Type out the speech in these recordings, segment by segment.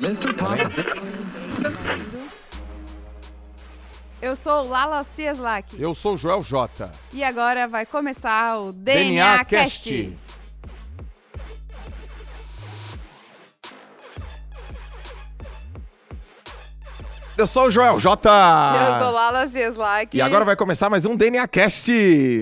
Mr. Pop. Eu sou Lala Cieslak. Eu sou o Joel J. E agora vai começar o DNA, Cast. Eu sou o Joel J. Eu sou Lala Cieslak. E agora vai começar mais um DNA Cast.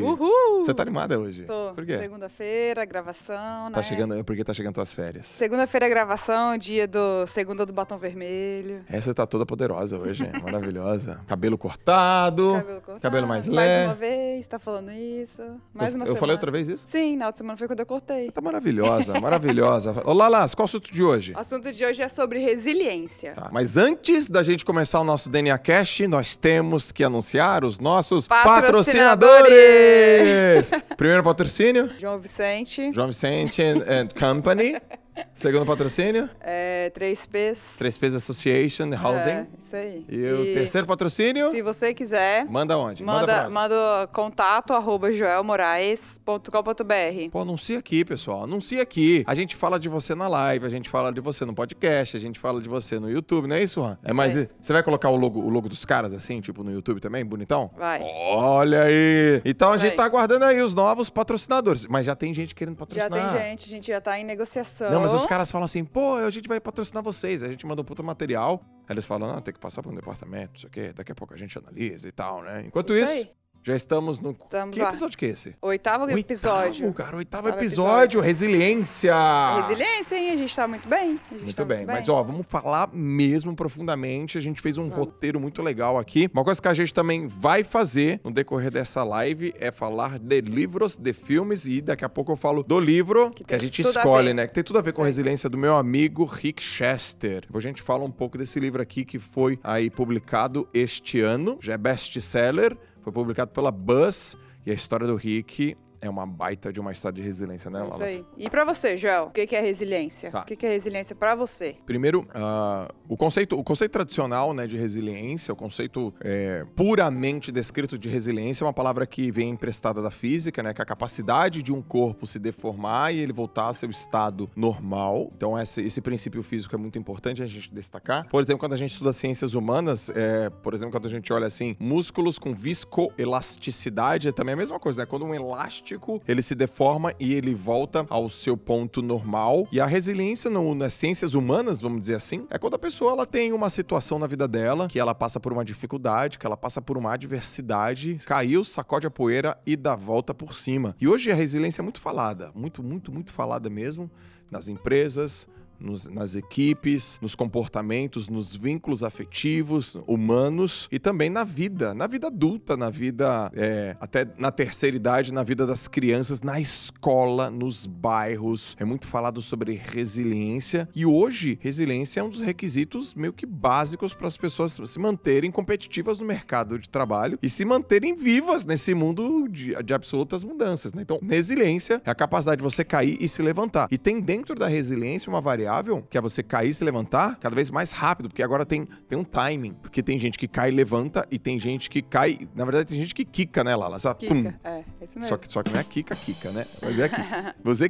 Uhul! Você tá animada hoje? Tô. Por quê? Segunda-feira, gravação, né? Tá chegando, porque tá chegando tuas férias. Segunda-feira, gravação, dia do segunda do batom vermelho. Essa tá toda poderosa hoje, maravilhosa. Cabelo cortado. Cabelo cortado. Cabelo mais Mais leve. uma vez, tá falando isso. Mais eu, uma eu semana. falei outra vez isso? Sim, na outra semana foi quando eu cortei. Tá maravilhosa, maravilhosa. Olá, Las, qual é o assunto de hoje? O assunto de hoje é sobre resiliência. Tá, Mas antes da gente começar o nosso DNA Cast, nós temos que anunciar os nossos Patrocinadores. patrocinadores. Primeiro patrocínio, João Vicente, João Vicente and Company. Segundo patrocínio, é, 3Ps. 3Ps Association É, Housing. isso aí. E, o terceiro patrocínio, Se você quiser, manda onde? manda, onde? manda contato arroba joelmoraes.com.br. Pô, anuncia aqui, pessoal. Anuncia aqui. A gente fala de você na live, a gente fala de você no podcast, a gente fala de você no YouTube, não é isso, Juan? É mais. aí. Você vai colocar o logo, o logo dos caras assim, tipo no YouTube também, bonitão? Vai. Olha aí! Então a Isso gente aí. tá aguardando aí os novos patrocinadores. Mas já tem gente querendo Já patrocinar. tem gente, a gente já tá em negociação. Não, mas os caras falam assim, pô, a gente vai patrocinar vocês. A gente manda um puta material. Aí eles falam, não, tem que passar por um departamento, não sei o quê. Daqui a pouco a gente analisa e tal, né? Enquanto Isso isso. Já estamos no. Estamos que lá. episódio que é esse? Oitavo episódio. Oitavo, cara, oitavo Oitavo episódio, resiliência. Resiliência, hein? A gente tá muito bem. A Muito tá bem, mas ó, vamos falar mesmo profundamente. A gente fez um Vamos. roteiro muito legal aqui. Uma coisa que a gente também vai fazer no decorrer dessa live é falar de livros, de filmes e daqui a pouco eu falo do livro que, Que a gente a escolhe, ver. né? Que tem tudo a ver com a Isso aí. resiliência do meu amigo Rick Chester. Depois a gente fala um pouco desse livro aqui que foi aí publicado este ano, já é best-seller, foi publicado pela Buzz e a história do Rick é uma baita de uma história de resiliência, né, É isso aí. E pra você, Joel, o que é resiliência? Tá. O que é resiliência pra você? Primeiro, ah, o, conceito, o conceito tradicional né, de resiliência, o conceito é, puramente descrito de resiliência, é uma palavra que vem emprestada da física, né, que é a capacidade de um corpo se deformar e ele voltar ao seu estado normal. Então, esse, esse princípio físico é muito importante a gente destacar. Por exemplo, quando a gente estuda ciências humanas, é, por exemplo, quando a gente olha assim, músculos com viscoelasticidade, é também a mesma coisa, né? Quando um elástico ele se deforma e ele volta ao seu ponto normal. E a resiliência no- nas ciências humanas, vamos dizer assim, é quando a pessoa ela tem uma situação na vida dela que ela passa por uma dificuldade, que ela passa por uma adversidade, caiu, sacode a poeira e dá volta por cima. E hoje a resiliência é muito falada, muito, muito, muito falada mesmo nas empresas, nos- nas equipes, nos comportamentos, nos vínculos afetivos, humanos e também na vida, na vida adulta, na vida é, até na terceira idade, na vida das crianças, na escola, nos bairros. É muito falado sobre resiliência e hoje resiliência é um dos requisitos meio que básicos para as pessoas se manterem competitivas no mercado de trabalho e se manterem vivas nesse mundo de, de absolutas mudanças. Né? Então, resiliência é a capacidade de você cair e se levantar. E tem dentro da resiliência uma variável que é você cair e se levantar cada vez mais rápido, porque agora tem, tem um timing. Porque tem gente que cai e levanta e tem gente que cai. Na verdade, tem gente que quica, né, Lala? Sabe? Pum. Kika. É, isso mesmo. Só que, só que não é Kika Kika, né? Mas é Kika. Você.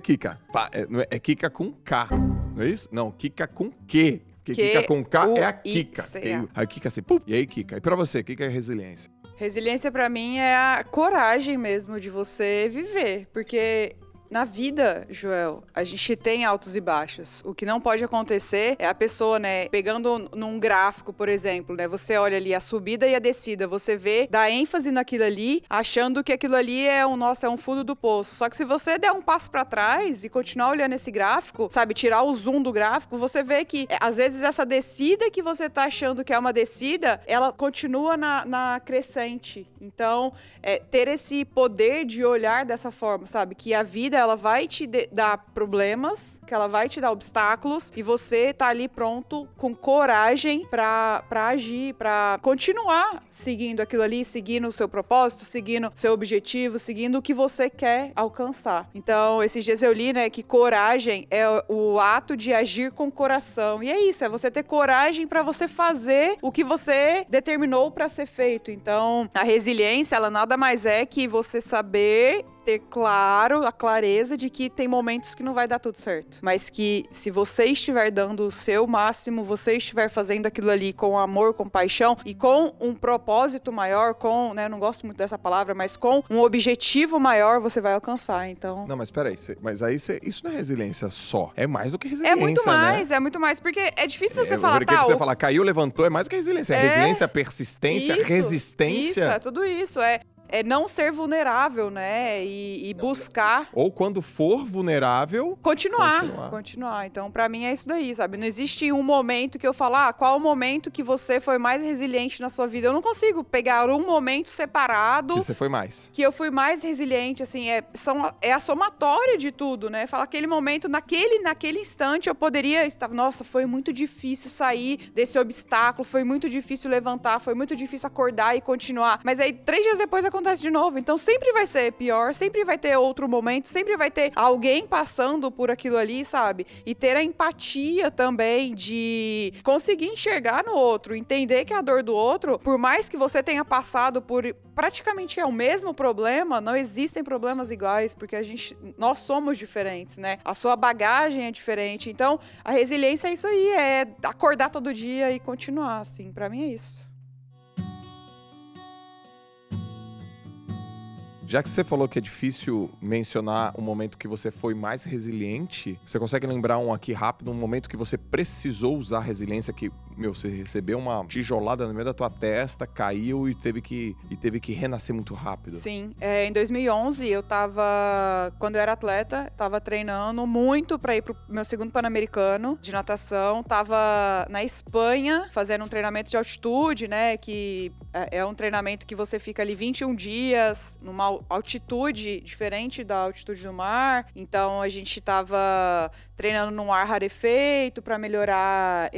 Pá, É, é, é Kika com K. Não é isso? Não, Kika com Q. Porque Q, Kika com K é a Que aí- A. Aí Kika assim, puf, e aí Kika. E pra você, o que que é resiliência? Resiliência pra mim é a coragem mesmo de você viver, porque na vida, Joel, a gente tem altos e baixos. O que não pode acontecer é a pessoa, né, pegando num gráfico, por exemplo, né, você olha ali a subida e a descida, você vê, dá ênfase naquilo ali, achando que aquilo ali é um, nossa, é um fundo do poço. Só que se você der um passo pra trás e continuar olhando esse gráfico, sabe, tirar o zoom do gráfico, você vê que é, às vezes essa descida que você tá achando que é uma descida, ela continua na, na crescente. Então, é, ter esse poder de olhar dessa forma, sabe? Que a vida ela vai te dar problemas, que ela vai te dar obstáculos e você tá ali pronto com coragem pra agir, pra continuar seguindo aquilo ali, seguindo o seu propósito, seguindo seu objetivo, seguindo o que você quer alcançar. Então, esses dias eu li, né, que coragem é o ato de agir com coração. E é isso, é você ter coragem pra você fazer o que você determinou pra ser feito. Então, a resiliência, ela nada mais é que você saber ter claro, a clareza de que tem momentos que não vai dar tudo certo. Mas que se você estiver dando o seu máximo, você estiver fazendo aquilo ali com amor, com paixão e com um propósito maior, com, né, não gosto muito dessa palavra, mas com um objetivo maior, você vai alcançar. Então. Não, mas peraí, cê, mas aí cê, isso não é resiliência só. É mais do que resiliência. É muito mais, né? é muito mais, porque é difícil você é, falar, porque tá, você o- falar caiu, levantou, é mais do que resiliência. É, É. resiliência, persistência, Isso, resistência. Isso, é tudo isso. É, é não ser vulnerável, né? E, e buscar Ou quando for vulnerável, continuar, Continuar. continuar. Então, pra mim é isso daí, sabe? Não existe um momento que eu falo, ah, qual o momento que você foi mais resiliente na sua vida? Eu não consigo pegar um momento separado que você foi mais. que eu fui mais resiliente, assim, é, são, é a somatória de tudo, né? Fala aquele momento, naquele, naquele instante eu poderia estar, nossa, foi muito difícil sair desse obstáculo, foi muito difícil levantar, foi muito difícil acordar e continuar. Mas aí, três dias depois acontece de novo. Então sempre vai ser pior, sempre vai ter outro momento, sempre vai ter alguém passando por aquilo ali, sabe? E ter a empatia também de conseguir enxergar no outro, entender que a dor do outro, por mais que você tenha passado por praticamente é o mesmo problema, não existem problemas iguais, porque a gente nós somos diferentes, né? A sua bagagem é diferente. Então, a resiliência é isso aí, é acordar todo dia e continuar, assim. Pra mim é isso. Já que você falou que é difícil mencionar um momento que você foi mais resiliente, você consegue lembrar um aqui rápido, um momento que você precisou usar resiliência, que, meu, você recebeu uma tijolada no meio da tua testa, caiu e teve que, e teve que renascer muito rápido. Sim, é, em 2011 eu tava, quando eu era atleta, tava treinando muito pra ir pro meu segundo Pan-Americano de natação. Tava na Espanha fazendo um treinamento de altitude, né? Que é, é um treinamento que você fica ali 21 dias numa al- altitude diferente da altitude do mar. Então a gente tava treinando num ar rarefeito pra melhorar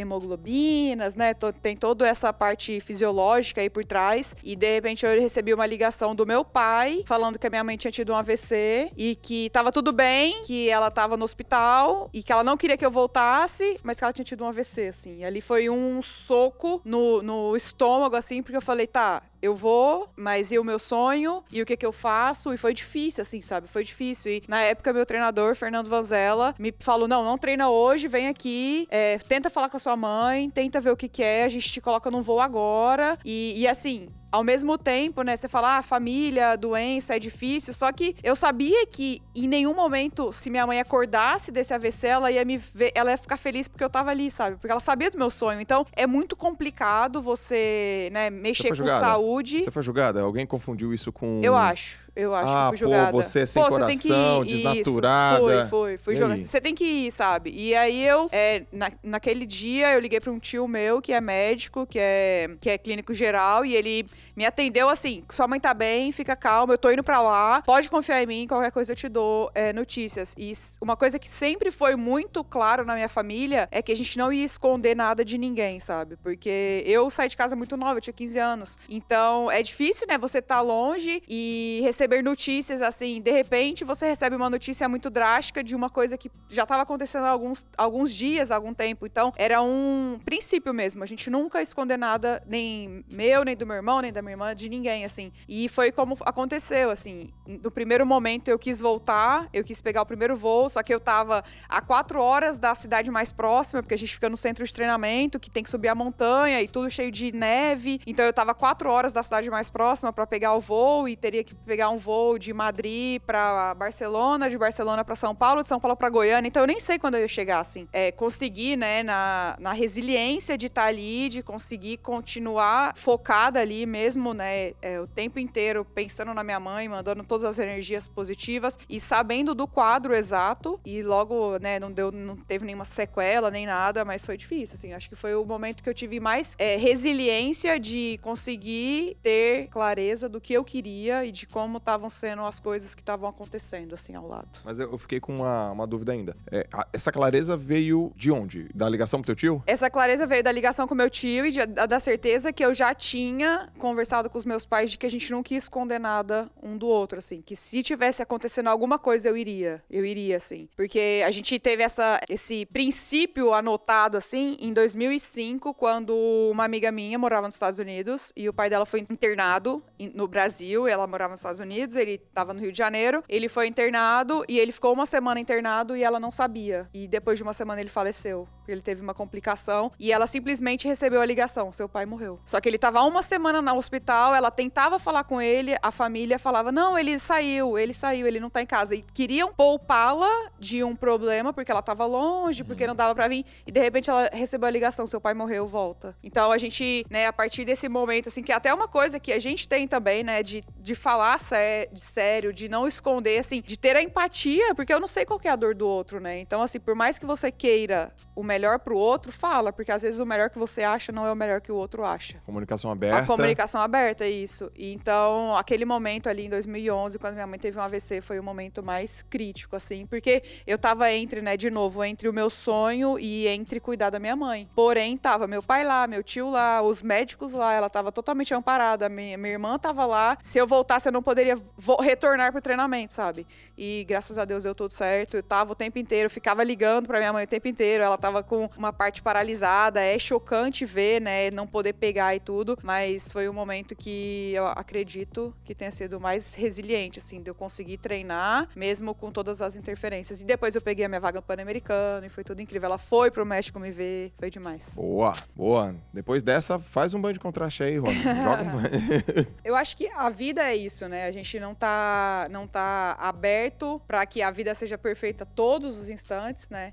hemoglobinas, né? Tem toda essa parte fisiológica aí por trás. E de repente eu recebi uma ligação do meu pai falando que a minha mãe tinha tido um AVC e que tava tudo bem, que ela tava no hospital e que ela não queria que eu voltasse, mas que ela tinha tido um AVC, assim. E ali foi um soco no, no estômago, assim, porque eu falei, tá, eu vou, mas e o meu sonho? E o que que eu faço? E foi difícil, assim, sabe? Foi difícil. E na época, meu treinador, Fernando Vanzella, me falou: não, não treina hoje, vem aqui, é, tenta falar com a sua mãe, tenta ver o que que é, a gente te coloca num voo agora. E, e assim. Ao mesmo tempo, né, você fala, ah, família, doença, é difícil. Só que eu sabia que em nenhum momento, se minha mãe acordasse desse AVC, ela ia me ver, ela ia ficar feliz porque eu tava ali, sabe? Porque ela sabia do meu sonho. Então, é muito complicado você, né, mexer com julgada? saúde. Você foi julgada? Alguém confundiu isso com. Eu acho, eu acho Ah, que fui julgada. pô, você é sem Pô, você tem que coração, ir- desnaturada. Isso, fui E julgada. aí? Você tem que ir, sabe? E aí eu, é, na- naquele dia, eu liguei pra um tio meu, que é médico, que é, que é clínico geral, e ele me atendeu assim, sua mãe tá bem, fica calma, eu tô indo pra lá, pode confiar em mim, qualquer coisa eu te dou é, notícias. E uma coisa que sempre foi muito claro na minha família é que a gente não ia esconder nada de ninguém, sabe? Porque eu saí de casa muito nova, eu tinha 15 anos. Então, é difícil, né, você tá longe e receber notícias assim, de repente você recebe uma notícia muito drástica de uma coisa que já tava acontecendo há alguns, alguns dias, há algum tempo. Então, era um princípio mesmo, a gente nunca esconder nada, nem meu, nem do meu irmão, nem da minha irmã, de ninguém, assim. E foi como aconteceu, assim. No primeiro momento eu quis voltar, eu quis pegar o primeiro voo, só que eu tava a quatro horas da cidade mais próxima, porque a gente fica no centro de treinamento, que tem que subir a montanha e tudo cheio de neve. Então eu tava quatro horas da cidade mais próxima pra pegar o voo e teria que pegar um voo de Madrid pra Barcelona, de Barcelona pra São Paulo, de São Paulo pra Goiânia. Então eu nem sei quando eu ia chegar, assim. É, conseguir, né, na, na resiliência de estar ali, de conseguir continuar focada ali mesmo, né, é, o tempo inteiro pensando na minha mãe, mandando todas as energias positivas e sabendo do quadro exato. E logo, né, não deu, não teve nenhuma sequela nem nada, mas foi difícil, assim. Acho que foi o momento que eu tive mais é, resiliência de conseguir ter clareza do que eu queria e de como estavam sendo as coisas que estavam acontecendo, assim, ao lado. Mas eu fiquei com uma, uma dúvida ainda. É, a- essa clareza veio de onde? Da ligação pro teu tio? Essa clareza veio da ligação com meu tio e de- da da certeza que eu já tinha conversado com os meus pais de que a gente não quis esconder nada um do outro, assim. Que se tivesse acontecendo alguma coisa, eu iria. Eu iria, assim. Porque a gente teve essa, esse princípio anotado, assim, em 2005, quando uma amiga minha morava nos Estados Unidos e o pai dela foi internado no Brasil. Ela morava nos Estados Unidos, ele estava no Rio de Janeiro. Ele foi internado e ele ficou uma semana internado e ela não sabia. E depois de uma semana ele faleceu. Ele teve uma complicação e ela simplesmente recebeu a ligação: seu pai morreu. Só que ele estava uma semana no hospital, ela tentava falar com ele, a família falava: não, ele saiu, ele saiu, ele não tá em casa. E queriam poupá-la de um problema, porque ela estava longe, porque não dava para vir. E de repente ela recebeu a ligação: seu pai morreu, volta. Então a gente, né, a partir desse momento, assim, que é até uma coisa que a gente tem também, né, de, de falar sé de sério, de não esconder, assim, de ter a empatia, porque eu não sei qual é a dor do outro, né? Então, assim, por mais que você queira o melhor pro outro, fala, porque às vezes o melhor que você acha não é o melhor que o outro acha. Comunicação aberta. A comunicação aberta, isso. E então, aquele momento ali em 2011, quando minha mãe teve um AVC, foi o momento mais crítico, assim, porque eu tava entre, né, de novo, entre o meu sonho e entre cuidar da minha mãe. Porém, tava meu pai lá, meu tio lá, os médicos lá, ela tava totalmente amparada, minha, minha irmã tava lá. Se eu voltasse, eu não poderia retornar pro treinamento, sabe? E graças a Deus deu tudo certo. Eu tava o tempo inteiro, ficava ligando pra minha mãe o tempo inteiro, ela tava com uma parte paralisada. É chocante ver, né, não poder pegar e tudo, mas foi um momento que eu acredito que tenha sido mais resiliente, assim, de eu conseguir treinar, mesmo com todas as interferências. E depois eu peguei a minha vaga no Pan-Americano e foi tudo incrível. Ela foi pro México me ver, foi demais. Boa, boa. Depois dessa, faz um banho de contraste aí, Rony. Joga um banho. eu acho que a vida é isso, né? A gente não tá, não tá aberto para que a vida seja perfeita todos os instantes, né?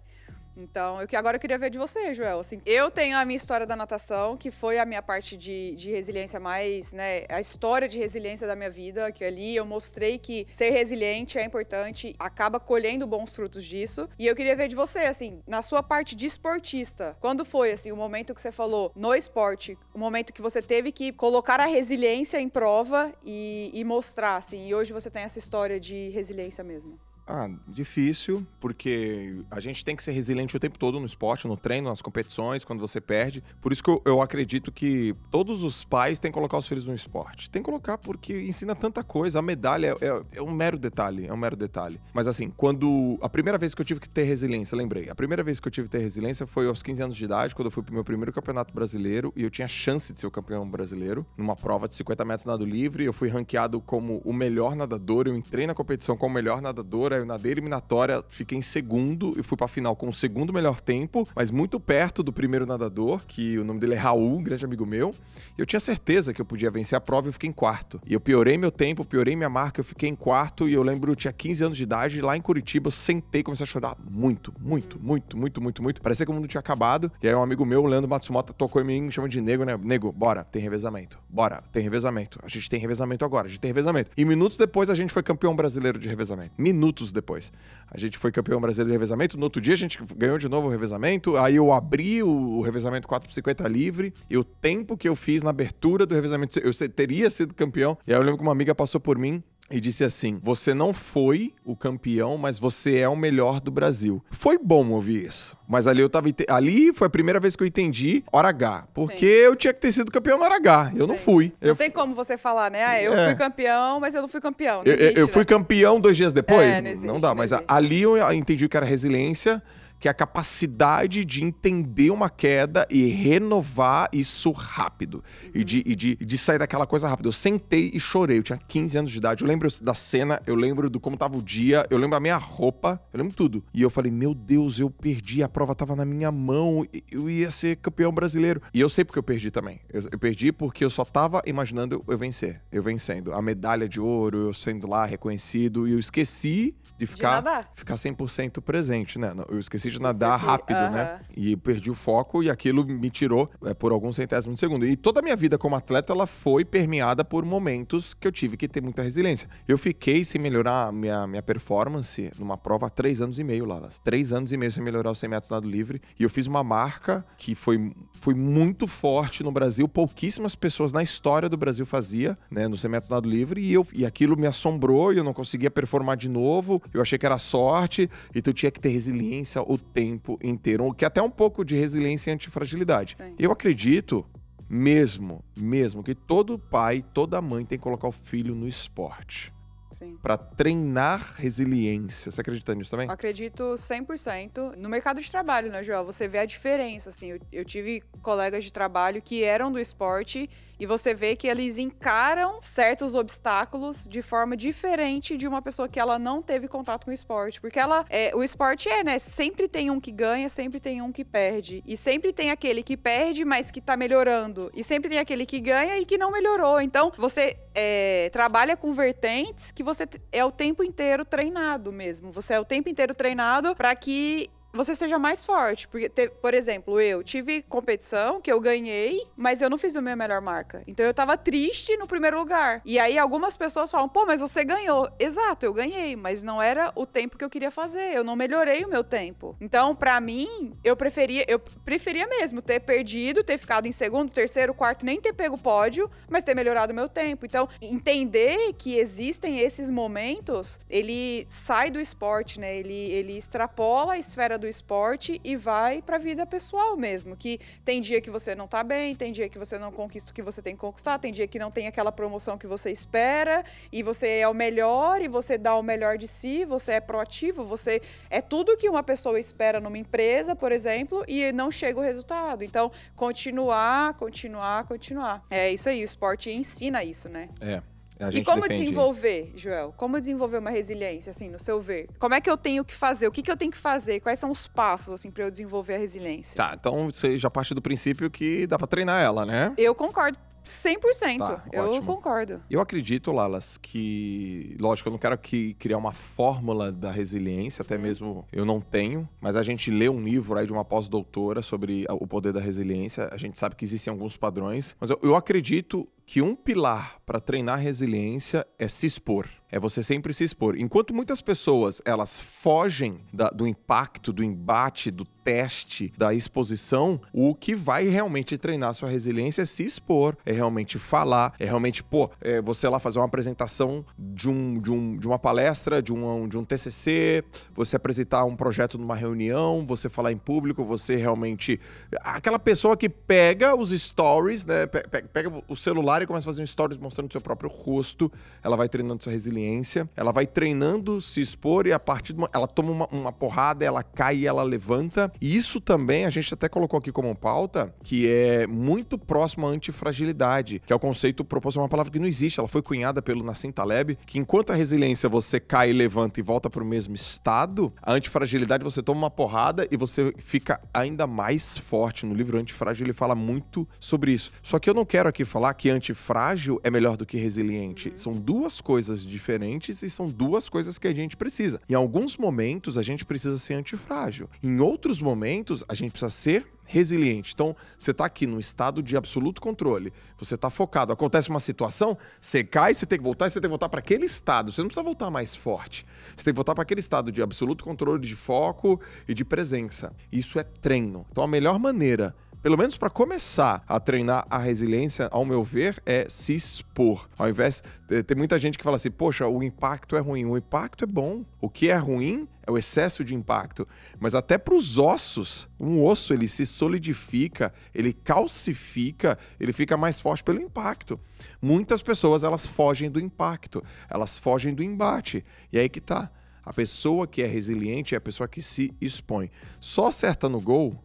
Então, eu que agora eu queria ver de você, Joel. Assim, eu tenho a minha história da natação, que foi a minha parte de, de resiliência mais, né? A história de resiliência da minha vida, que ali eu mostrei que ser resiliente é importante, acaba colhendo bons frutos disso. E eu queria ver de você, assim, na sua parte de esportista, quando foi, assim, o momento que você falou no esporte, o momento que você teve que colocar a resiliência em prova e, e mostrar, assim, e hoje você tem essa história de resiliência mesmo? Ah, difícil, porque a gente tem que ser resiliente o tempo todo no esporte, no treino, nas competições, quando você perde. Por isso que eu, eu acredito que todos os pais têm que colocar os filhos no esporte. Tem que colocar porque ensina tanta coisa. A medalha é, é, é, um mero detalhe, é um mero detalhe. Mas assim, quando. A primeira vez que eu tive que ter resiliência, lembrei. A primeira vez que eu tive que ter resiliência foi aos 15 anos de idade, quando eu fui pro meu primeiro campeonato brasileiro e eu tinha chance de ser o campeão brasileiro. Numa prova de 50 metros nado livre, eu fui ranqueado como o melhor nadador. Eu entrei na competição como o melhor nadador eu nadei eliminatória, fiquei em segundo e fui pra final com o segundo melhor tempo, mas muito perto do primeiro nadador, que o nome dele é Raul, um grande amigo meu. Eu tinha certeza que eu podia vencer a prova e eu fiquei em quarto. E eu piorei meu tempo, piorei minha marca, eu fiquei em quarto e eu lembro, eu tinha 15 anos de idade, lá em Curitiba, eu sentei e comecei a chorar muito, muito, muito, muito, muito, muito. Parecia que o mundo tinha acabado. E aí um amigo meu, o Leandro Matsumoto, tocou em mim, me chama de nego, né? Nego, bora, tem revezamento. Bora, tem revezamento. A gente tem revezamento agora, a gente tem revezamento. E minutos depois a gente foi campeão brasileiro de revezamento. Minutos depois. A gente foi campeão brasileiro de revezamento. No outro dia a gente ganhou de novo o revezamento. Aí eu abri o, revezamento 4x50 livre. E o tempo que eu fiz na abertura do revezamento, eu teria sido campeão. E aí eu lembro que uma amiga passou por mim e disse assim: Você não foi o campeão, mas você é o melhor do Brasil. Foi bom ouvir isso. Mas ali eu tava. Ali foi a primeira vez que eu entendi hora H. Porque Sim. eu tinha que ter sido campeão na hora H. Eu Sim. não fui. Não eu... tem como você falar, né? Ah, eu é. fui campeão, mas eu não fui campeão. Não existe, eu, eu, fui né? campeão dois dias depois? É, não, existe, não, dá, não mas existe. ali eu entendi o que era resiliência que é a capacidade de entender uma queda e renovar isso rápido. Uhum. E, de, e de, de, sair daquela coisa rápida. Eu sentei e chorei. Eu tinha 15 anos de idade. Eu lembro da cena, eu lembro do como tava o dia, eu lembro a minha roupa, eu lembro tudo. E eu falei, meu Deus, eu perdi, a prova tava na minha mão, eu ia ser campeão brasileiro. E eu sei porque eu perdi também. Eu, eu perdi porque eu só tava imaginando eu vencer. Eu vencendo. A medalha de ouro, eu sendo lá reconhecido. E eu esqueci de ficar, de ficar 100% presente, né? Eu esqueci de nadar rápido, né? E perdi o foco e aquilo me tirou é, por alguns centésimos de segundo. E toda a minha vida como atleta, ela foi permeada por momentos que eu tive que ter muita resiliência. Eu fiquei sem melhorar minha, minha performance numa prova há três anos e meio, Lalas. Três anos e meio sem melhorar os 100 metros nado livre. E eu fiz uma marca que foi, foi muito forte no Brasil. Pouquíssimas pessoas na história do Brasil fazia, né? No 100 metros nado livre. E, eu, e aquilo me assombrou e eu não conseguia performar de novo. Eu achei que era sorte. Então eu tinha que ter resiliência o tempo inteiro, que é até um pouco de resiliência e antifragilidade. Sim. Eu acredito mesmo, mesmo que todo pai, toda mãe tem que colocar o filho no esporte. Sim. Pra treinar resiliência. Você acredita nisso também? Acredito 100%. No mercado de trabalho, né, Joel? Você vê a diferença, assim. Eu, eu tive colegas de trabalho que eram do esporte e você vê que eles encaram certos obstáculos de forma diferente de uma pessoa que ela não teve contato com o esporte. Porque ela. É, o esporte é, né? Sempre tem um que ganha, sempre tem um que perde. E sempre tem aquele que perde, mas que tá melhorando. E sempre tem aquele que ganha e que não melhorou. Então, você é, trabalha com vertentes que você é o tempo inteiro treinado mesmo. Você é o tempo inteiro treinado para que você seja mais forte. Porque, te, por exemplo, eu tive competição que eu ganhei, mas eu não fiz a minha melhor marca. Então eu tava triste no primeiro lugar. E aí algumas pessoas falam, pô, mas você ganhou. Exato, eu ganhei, mas não era o tempo que eu queria fazer. Eu não melhorei o meu tempo. Então, para mim, eu preferia, eu preferia mesmo ter perdido, ter ficado em segundo, terceiro, quarto, nem ter pego pódio, mas ter melhorado o meu tempo. Então, entender que existem esses momentos, ele sai do esporte, né? Ele, ele extrapola a esfera do do esporte e vai para a vida pessoal mesmo. Que tem dia que você não tá bem, tem dia que você não conquista o que você tem que conquistar, tem dia que não tem aquela promoção que você espera e você é o melhor e você dá o melhor de si, você é proativo, você é tudo que uma pessoa espera numa empresa, por exemplo, e não chega o resultado. Então, continuar, continuar, continuar. É isso aí, o esporte ensina isso, né? É e como defende... desenvolver, Joel? Como desenvolver uma resiliência, assim, no seu ver? Como é que eu tenho que fazer? O que, que eu tenho que fazer? Quais são os passos, assim, para eu desenvolver a resiliência? Tá, então você já parte do princípio que dá para treinar ela, né? Eu concordo 100%. Tá, eu ótimo. concordo. Eu acredito, Lalas, que. Lógico, eu não quero aqui criar uma fórmula da resiliência, até hum. mesmo eu não tenho, mas a gente lê um livro aí de uma pós-doutora sobre o poder da resiliência. A gente sabe que existem alguns padrões, mas eu, eu acredito que um pilar para treinar resiliência é se expor. É você sempre se expor. Enquanto muitas pessoas elas fogem da, do impacto, do embate, do teste, da exposição, o que vai realmente treinar sua resiliência é se expor, é realmente falar, é realmente, pô, é você lá fazer uma apresentação de, um, de, um, de uma palestra, de um, de um TCC, você apresentar um projeto numa reunião, você falar em público, você realmente. Aquela pessoa que pega os stories, né? Pega o celular e começa a fazer um stories mostrando seu próprio rosto, ela vai treinando sua resiliência, ela vai treinando se expor e a partir de uma, ela toma uma, uma porrada, ela cai e ela levanta e isso também a gente até colocou aqui como pauta, que é muito próximo à antifragilidade, que é o conceito proposto, é uma palavra que não existe, ela foi cunhada pelo Nassim Taleb, que enquanto a resiliência você cai, levanta e volta para o mesmo estado, a antifragilidade você toma uma porrada e você fica ainda mais forte. No livro Antifrágil ele fala muito sobre isso. Só que eu não quero aqui falar que antifrágil é melhor do que resiliente. São duas coisas diferentes e são duas coisas que a gente precisa. Em alguns momentos a gente precisa ser antifrágil. Em outros momentos, a gente precisa ser resiliente. Então, você está aqui num estado de absoluto controle. Você está focado. Acontece uma situação, você cai, você tem que voltar, você tem que voltar para aquele estado. Você não precisa voltar mais forte. Você tem que voltar para aquele estado de absoluto controle, de foco e de presença. Isso é treino. Então, a melhor maneira pelo menos para começar a treinar a resiliência, ao meu ver, é se expor. Ao invés. Tem muita gente que fala assim, poxa, o impacto é ruim. O impacto é bom. O que é ruim é o excesso de impacto. Mas até para os ossos, um osso ele se solidifica, ele calcifica, ele fica mais forte pelo impacto. Muitas pessoas elas fogem do impacto, elas fogem do embate. E aí que tá. A pessoa que é resiliente é a pessoa que se expõe. Só acerta no gol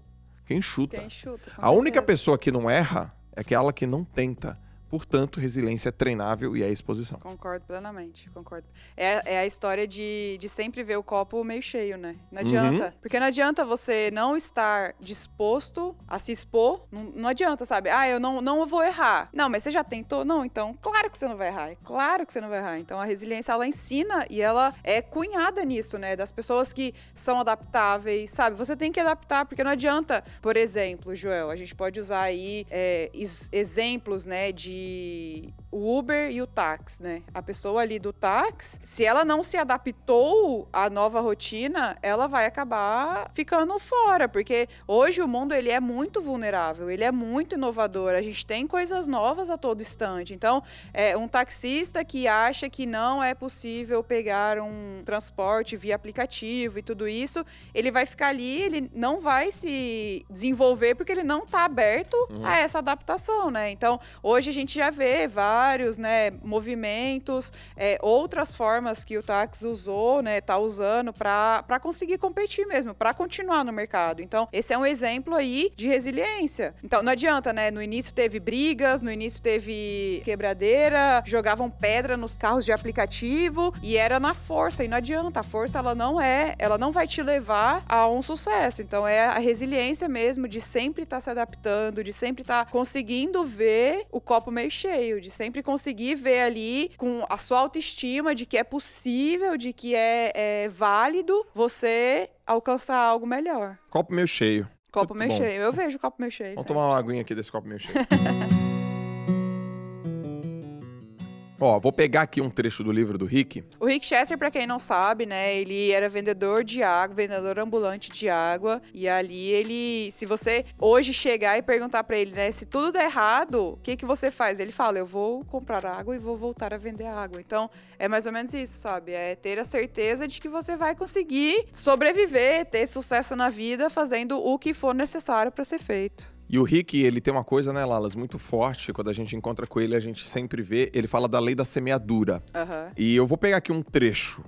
quem chuta. Quem chuta a única pessoa que não erra é aquela que não tenta. Portanto, resiliência é treinável e é exposição. Concordo plenamente, concordo. É, é a história de, de sempre ver o copo meio cheio, né? Não adianta. Uhum. Porque não adianta você não estar disposto a se expor. Não, não, adianta, sabe? Ah, eu não, não vou errar. Não, mas você já tentou? Não, então, claro que você não vai errar. É claro que você não vai errar. Então, a resiliência, ela ensina e ela é cunhada nisso, né? Das pessoas que são adaptáveis, sabe? Você tem que adaptar, porque não adianta, por exemplo, Joel, a gente pode usar aí é, exemplos, né, de o Uber e o táxi, né? A pessoa ali do táxi, se ela não se adaptou à nova rotina, ela vai acabar ficando fora, porque hoje o mundo ele é muito vulnerável, ele é muito inovador, a gente tem coisas novas a todo instante. Então, é um taxista que acha que não é possível pegar um transporte via aplicativo e tudo isso, ele vai ficar ali, ele não vai se desenvolver porque ele não está aberto uhum. a essa adaptação, né? Então, hoje a gente já vê vários, né, movimentos, é, outras formas que o táxi usou, né, tá usando para conseguir competir mesmo, para continuar no mercado. Então, esse é um exemplo aí de resiliência. Então, não adianta, né? No início teve brigas, no início teve quebradeira, jogavam pedra nos carros de aplicativo e era na força, e não adianta. A força, ela não é, ela não vai te levar a um sucesso. Então, é a resiliência mesmo de sempre estar tá se adaptando, de sempre estar tá conseguindo ver o copo meio cheio, de sempre conseguir ver ali com a sua autoestima de que é possível, de que é, é válido você alcançar algo melhor. Copo meio cheio. Copo Muito meio bom. cheio. Eu vejo copo meio cheio. Vamos tomar uma aguinha aqui desse copo meio cheio. Ó, vou pegar aqui um trecho do livro do Rick. O Rick Chester, para quem não sabe, né, ele era vendedor de água, vendedor ambulante de água, e ali ele, se você hoje chegar e perguntar para ele, né, se tudo der errado, o que que você faz? Ele fala, eu vou comprar água e vou voltar a vender água. Então, é mais ou menos isso, sabe? É ter a certeza de que você vai conseguir sobreviver, ter sucesso na vida fazendo o que for necessário para ser feito. E o Rick, ele tem uma coisa, né, Lalas, muito forte. Quando a gente encontra com ele, a gente sempre vê. Ele fala da lei da semeadura. Uhum. E eu vou pegar aqui um trecho.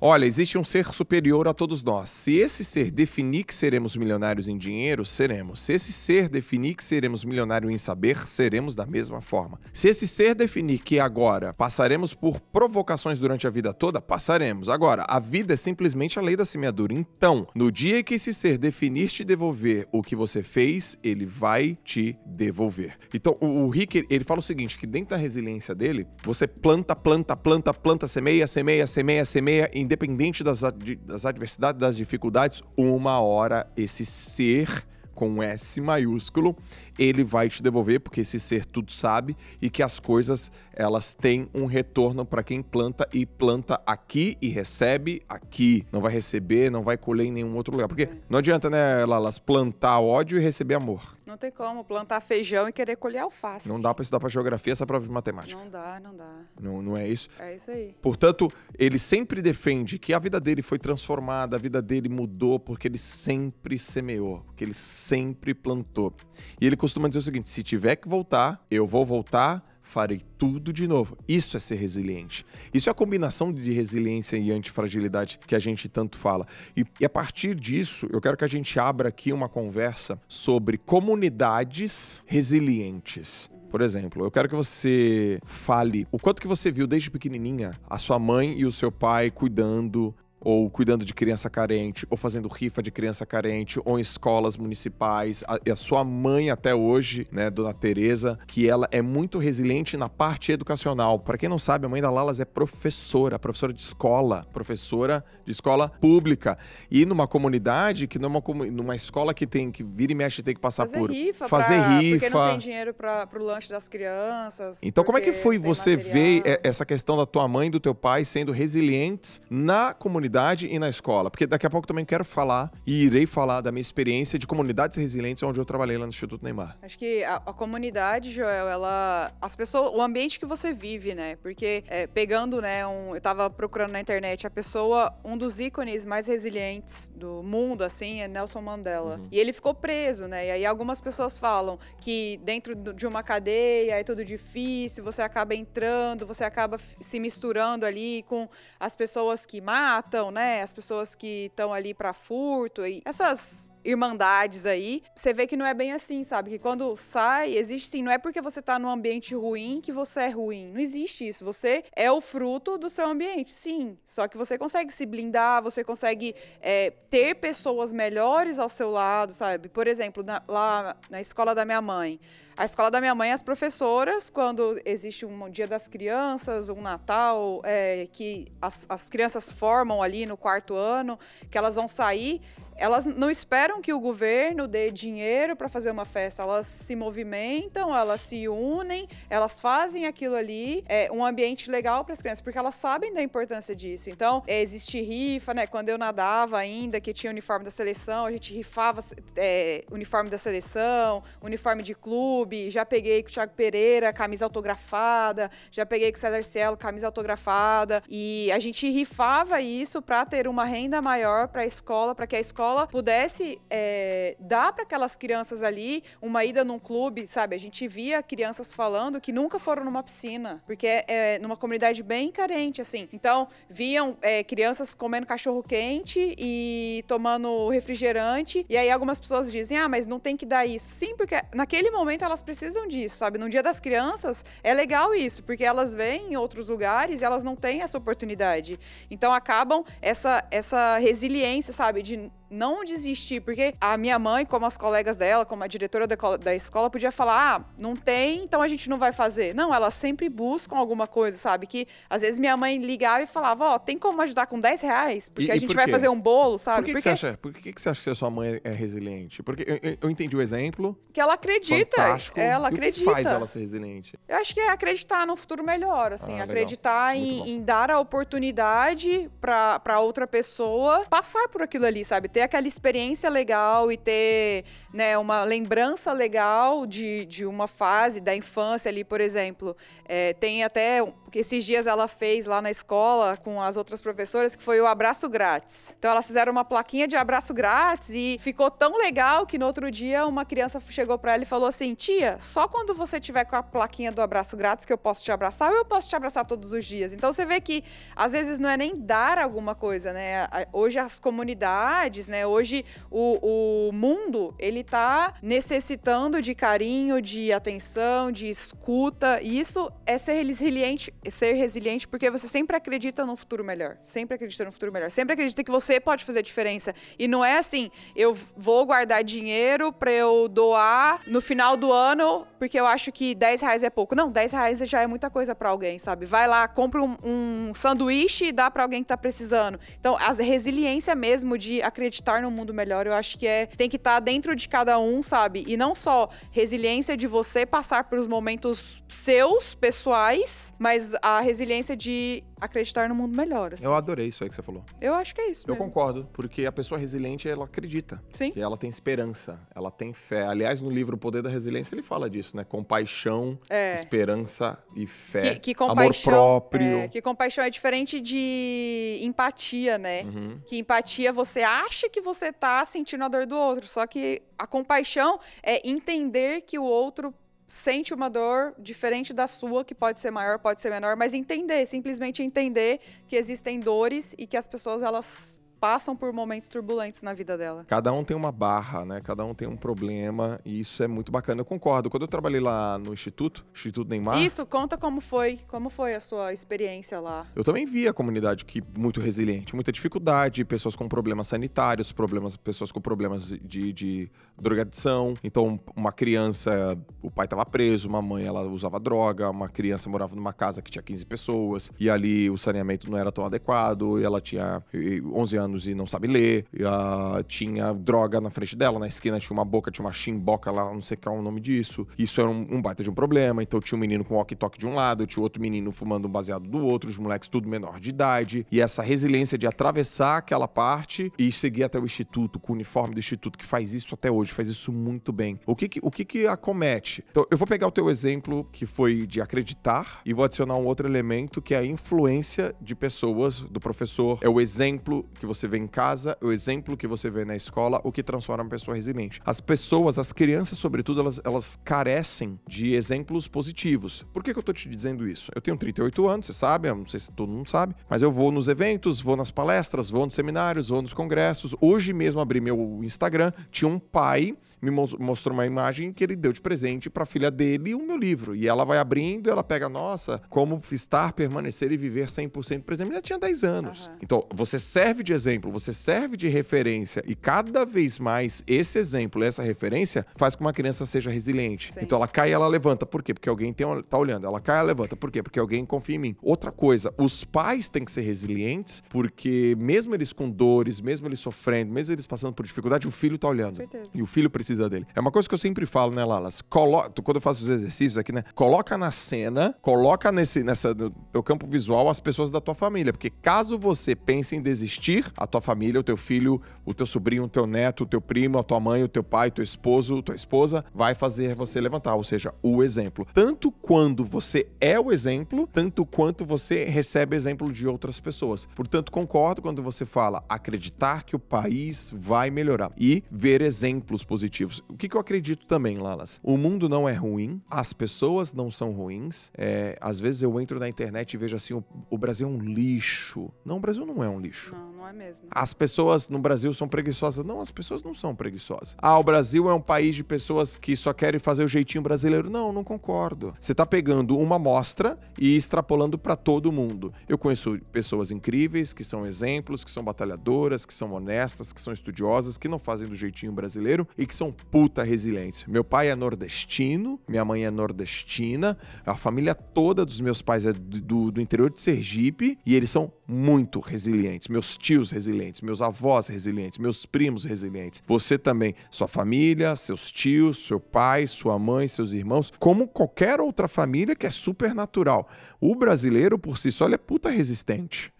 Olha, existe um ser superior a todos nós. Se esse ser definir que seremos milionários em dinheiro, seremos. Se esse ser definir que seremos milionários em saber, seremos da mesma forma. Se esse ser definir que agora passaremos por provocações durante a vida toda, passaremos. Agora, a vida é simplesmente a lei da semeadura. Então, no dia que esse ser definir te devolver o que você fez, ele vai te devolver. Então, o, o Rick, ele fala o seguinte, que dentro da resiliência dele, você planta, planta, planta, planta, semeia, semeia, semeia, semeia, independente das, das adversidades, das dificuldades, uma hora esse ser com S maiúsculo ele vai te devolver, porque esse ser tudo sabe e que as coisas elas têm um retorno para quem planta e planta aqui e recebe aqui. Não vai receber, não vai colher em nenhum outro lugar. Porque Sim. não adianta, né, Lalas, plantar ódio e receber amor. Não tem como plantar feijão e querer colher alface. Não dá para estudar para geografia essa prova de matemática. Não dá, não dá. Não, não é isso? É isso aí. Portanto, ele sempre defende que a vida dele foi transformada, a vida dele mudou porque ele sempre semeou, porque ele sempre plantou. E ele costuma dizer o seguinte: se tiver que voltar, eu vou voltar, farei tudo de novo. Isso é ser resiliente. Isso é a combinação de resiliência e antifragilidade que a gente tanto fala. E, e a partir disso, eu quero que a gente abra aqui uma conversa sobre comunidades resilientes. Por exemplo, eu quero que você fale o quanto que você viu desde pequenininha a sua mãe e o seu pai cuidando ou cuidando de criança carente, ou fazendo rifa de criança carente, ou em escolas municipais. A, e a sua mãe até hoje, né, Dona Teresa, que ela é muito resiliente na parte educacional. Para quem não sabe, a mãe da Lalas é professora, professora de escola, professora de escola pública. E numa comunidade que numa, numa escola que tem que vira e mexe tem que passar fazer por rifa fazer pra, rifa. Porque não tem dinheiro para o lanche das crianças. Então como é que foi você material. ver essa questão da tua mãe e do teu pai sendo resilientes na comunidade comunidade e na escola? Porque daqui a pouco também quero falar e irei falar da minha experiência de comunidades resilientes onde eu trabalhei lá no Instituto Neymar. Acho que a, a comunidade, Joel, ela. As pessoas. O ambiente que você vive, né? Porque é, pegando, né, um, eu tava procurando na internet a pessoa, um dos ícones mais resilientes do mundo, assim, é Nelson Mandela. Uhum. E ele ficou preso, né? E aí algumas pessoas falam que dentro de uma cadeia é tudo difícil, você acaba entrando, você acaba se misturando ali com as pessoas que matam né? As pessoas que estão ali para furto e essas irmandades aí, você vê que não é bem assim, sabe? Que quando sai, existe sim, não é porque você tá num ambiente ruim que você é ruim. Não existe isso. Você é o fruto do seu ambiente, sim. Só que você consegue se blindar, você consegue é, ter pessoas melhores ao seu lado, sabe? Por exemplo, na, lá na escola da minha mãe. A escola da minha mãe, as professoras, quando existe um dia das crianças, um Natal, é, que as, as crianças formam ali no quarto ano, que elas vão sair, elas não esperam que o governo dê dinheiro para fazer uma festa, elas se movimentam, elas se unem, elas fazem aquilo ali, é um ambiente legal para as crianças, porque elas sabem da importância disso. Então, é, existe rifa, né? Quando eu nadava ainda, que tinha uniforme da seleção, a gente rifava é, uniforme da seleção, uniforme de clube, já peguei com o Thiago Pereira, camisa autografada, já peguei com o César Cielo, camisa autografada, e a gente rifava isso para ter uma renda maior para a escola, para que a escola pudesse é, dar para aquelas crianças ali uma ida num clube, sabe? A gente via crianças falando que nunca foram numa piscina, porque é, é numa comunidade bem carente, assim. Então, viam é, crianças comendo cachorro quente e tomando refrigerante, e aí algumas pessoas dizem, ah, mas não tem que dar isso. Sim, porque naquele momento elas precisam disso, sabe? No dia das crianças é legal isso, porque elas vêm em outros lugares e elas não têm essa oportunidade. Então acabam essa, essa resiliência, sabe? De não desistir, porque a minha mãe, como as colegas dela, como a diretora da, da escola, podia falar: ah, não tem, então a gente não vai fazer. Não, elas sempre buscam alguma coisa, sabe? Que às vezes minha mãe ligava e falava: ó, oh, tem como ajudar com 10 reais? Porque e, a gente por vai fazer um bolo, sabe? Por que, porque... que você acha, por que, que você acha que a sua mãe é resiliente? Porque eu, eu entendi o exemplo. Que ela acredita. Fantástico. Ela acredita. O que faz ela ser resiliente? Eu acho que é acreditar no futuro melhor, assim, ah, acreditar em, em, dar a oportunidade para outra pessoa passar por aquilo ali, sabe? Ter aquela experiência legal e ter né, uma lembrança legal de, de uma fase da infância ali, por exemplo. É, tem até esses dias ela fez lá na escola com as outras professoras, que foi o abraço grátis. Então elas fizeram uma plaquinha de abraço grátis e ficou tão legal que no outro dia uma criança chegou para ela e falou assim: "Tia, só quando você tiver com a plaquinha do abraço grátis que eu posso te abraçar, ou eu posso te abraçar todos os dias". Então você vê que às vezes não é nem dar alguma coisa, né? Hoje as comunidades, né? Hoje o, o mundo, ele tá necessitando de carinho, de atenção, de escuta, e isso é ser resiliente ser resiliente porque você sempre acredita num futuro melhor. Sempre acredita no futuro melhor. Sempre acredita que você pode fazer diferença. E não é assim, eu vou guardar dinheiro para eu doar no final do ano porque eu acho que 10 reais é pouco. Não, 10 reais já é muita coisa para alguém, sabe? Vai lá, compra um, um sanduíche e dá para alguém que tá precisando. Então, a resiliência mesmo de acreditar no mundo melhor, eu acho que é tem que estar tá dentro de cada um, sabe? E não só resiliência de você passar pelos momentos seus, pessoais, mas a resiliência de acreditar no mundo melhor. Assim. Eu adorei isso aí que você falou. Eu acho que é isso. Eu concordo, porque a pessoa resiliente, ela acredita. Sim. E ela tem esperança, ela tem fé. Aliás, no livro O Poder da Resiliência, ele fala disso, né? Compaixão, é. esperança e fé. Que, que compaixão, amor próprio. É, que compaixão é diferente de empatia, né? Uhum. Que empatia você acha que você tá sentindo a dor do outro, só que a compaixão é entender que o outro sente uma dor diferente da sua, que pode ser maior, pode ser menor, mas entender, simplesmente entender que existem dores e que as pessoas elas passam por momentos turbulentos na vida dela. Cada um tem uma barra, né? Cada um tem um problema e isso é muito bacana. Eu concordo. Quando eu trabalhei lá no Instituto, Instituto Neymar. Isso, conta como foi, como foi a sua experiência lá. Eu também vi a comunidade que muito resiliente, muita dificuldade, pessoas com problemas sanitários, problemas, pessoas com problemas de, de drogadição. Então, uma criança, o pai estava preso, uma mãe ela usava droga, uma criança morava numa casa que tinha 15 pessoas e ali o saneamento não era tão adequado, e ela tinha 11 anos anos e não sabe ler. E, uh, tinha droga na frente dela, na esquina tinha uma boca, tinha uma chimboca lá, não sei qual é o nome disso. Isso era um, um baita de um problema. Então tinha um menino com walkie-talkie de um lado, tinha outro menino fumando um baseado do outro, os moleques tudo menor de idade. E essa resiliência de atravessar aquela parte e seguir até o instituto, com o uniforme do instituto, que faz isso até hoje, faz isso muito bem. O que que, o que, que acomete? Então, eu vou pegar o teu exemplo, que foi de acreditar, e vou adicionar um outro elemento, que é a influência de pessoas, do professor. É o exemplo que você você vê em casa, o exemplo que você vê na escola, o que transforma uma pessoa resiliente. As pessoas, as crianças, sobretudo, elas, elas carecem de exemplos positivos. Por que, que eu tô te dizendo isso? Eu tenho 38 anos, você sabe, eu não sei se todo mundo sabe, mas eu vou nos eventos, vou nas palestras, vou nos seminários, vou nos congressos. Hoje mesmo abri meu Instagram, tinha um pai me mostrou uma imagem que ele deu de presente para a filha dele o meu livro. E ela vai abrindo, ela pega, nossa, como estar, permanecer e viver 100% presente. Ela tinha 10 anos. Uhum. Então, você serve de exemplo exemplo, você serve de referência e cada vez mais esse exemplo, essa referência, faz com que uma criança seja resiliente. Sim. Então ela cai e ela levanta. Por quê? Porque alguém tem, tá olhando. Ela cai e ela levanta. Por quê? Porque alguém confia em mim. Outra coisa, os pais têm que ser resilientes, porque mesmo eles com dores, mesmo eles sofrendo, mesmo eles passando por dificuldade, o filho tá olhando. Com certeza. E o filho precisa dele. É uma coisa que eu sempre falo, né, Lalas? Colo... Quando eu faço os exercícios aqui, né? Coloca na cena, coloca nesse nessa, no teu campo visual as pessoas da tua família. Porque caso você pense em desistir, a tua família, o teu filho, o teu sobrinho, o teu neto, o teu primo, a tua mãe, o teu pai, o teu esposo, tua esposa, vai fazer você levantar. Ou seja, o exemplo. Tanto quando você é o exemplo, tanto quanto você recebe exemplo de outras pessoas. Portanto, concordo quando você fala acreditar que o país vai melhorar e ver exemplos positivos. O que, que eu acredito também, Lalas? O mundo não é ruim, as pessoas não são ruins. É, às vezes eu entro na internet e vejo assim: o, o Brasil é um lixo. Não, o Brasil não é um lixo. Não, não é mesmo. As pessoas no Brasil são preguiçosas. Não, as pessoas não são preguiçosas. Ah, o Brasil é um país de pessoas que só querem fazer o jeitinho brasileiro. Não, não concordo. Você tá pegando uma amostra e extrapolando para todo mundo. Eu conheço pessoas incríveis, que são exemplos, que são batalhadoras, que são honestas, que são estudiosas, que não fazem do jeitinho brasileiro e que são puta resilientes. Meu pai é nordestino, minha mãe é nordestina, a família toda dos meus pais é do, do interior de Sergipe e eles são muito resilientes. Meus tios resilientes, meus avós resilientes, meus primos resilientes. Você também, sua família, seus tios, seu pai, sua mãe, seus irmãos, como qualquer outra família que é super natural. O brasileiro, por si só, ele é puta resistente.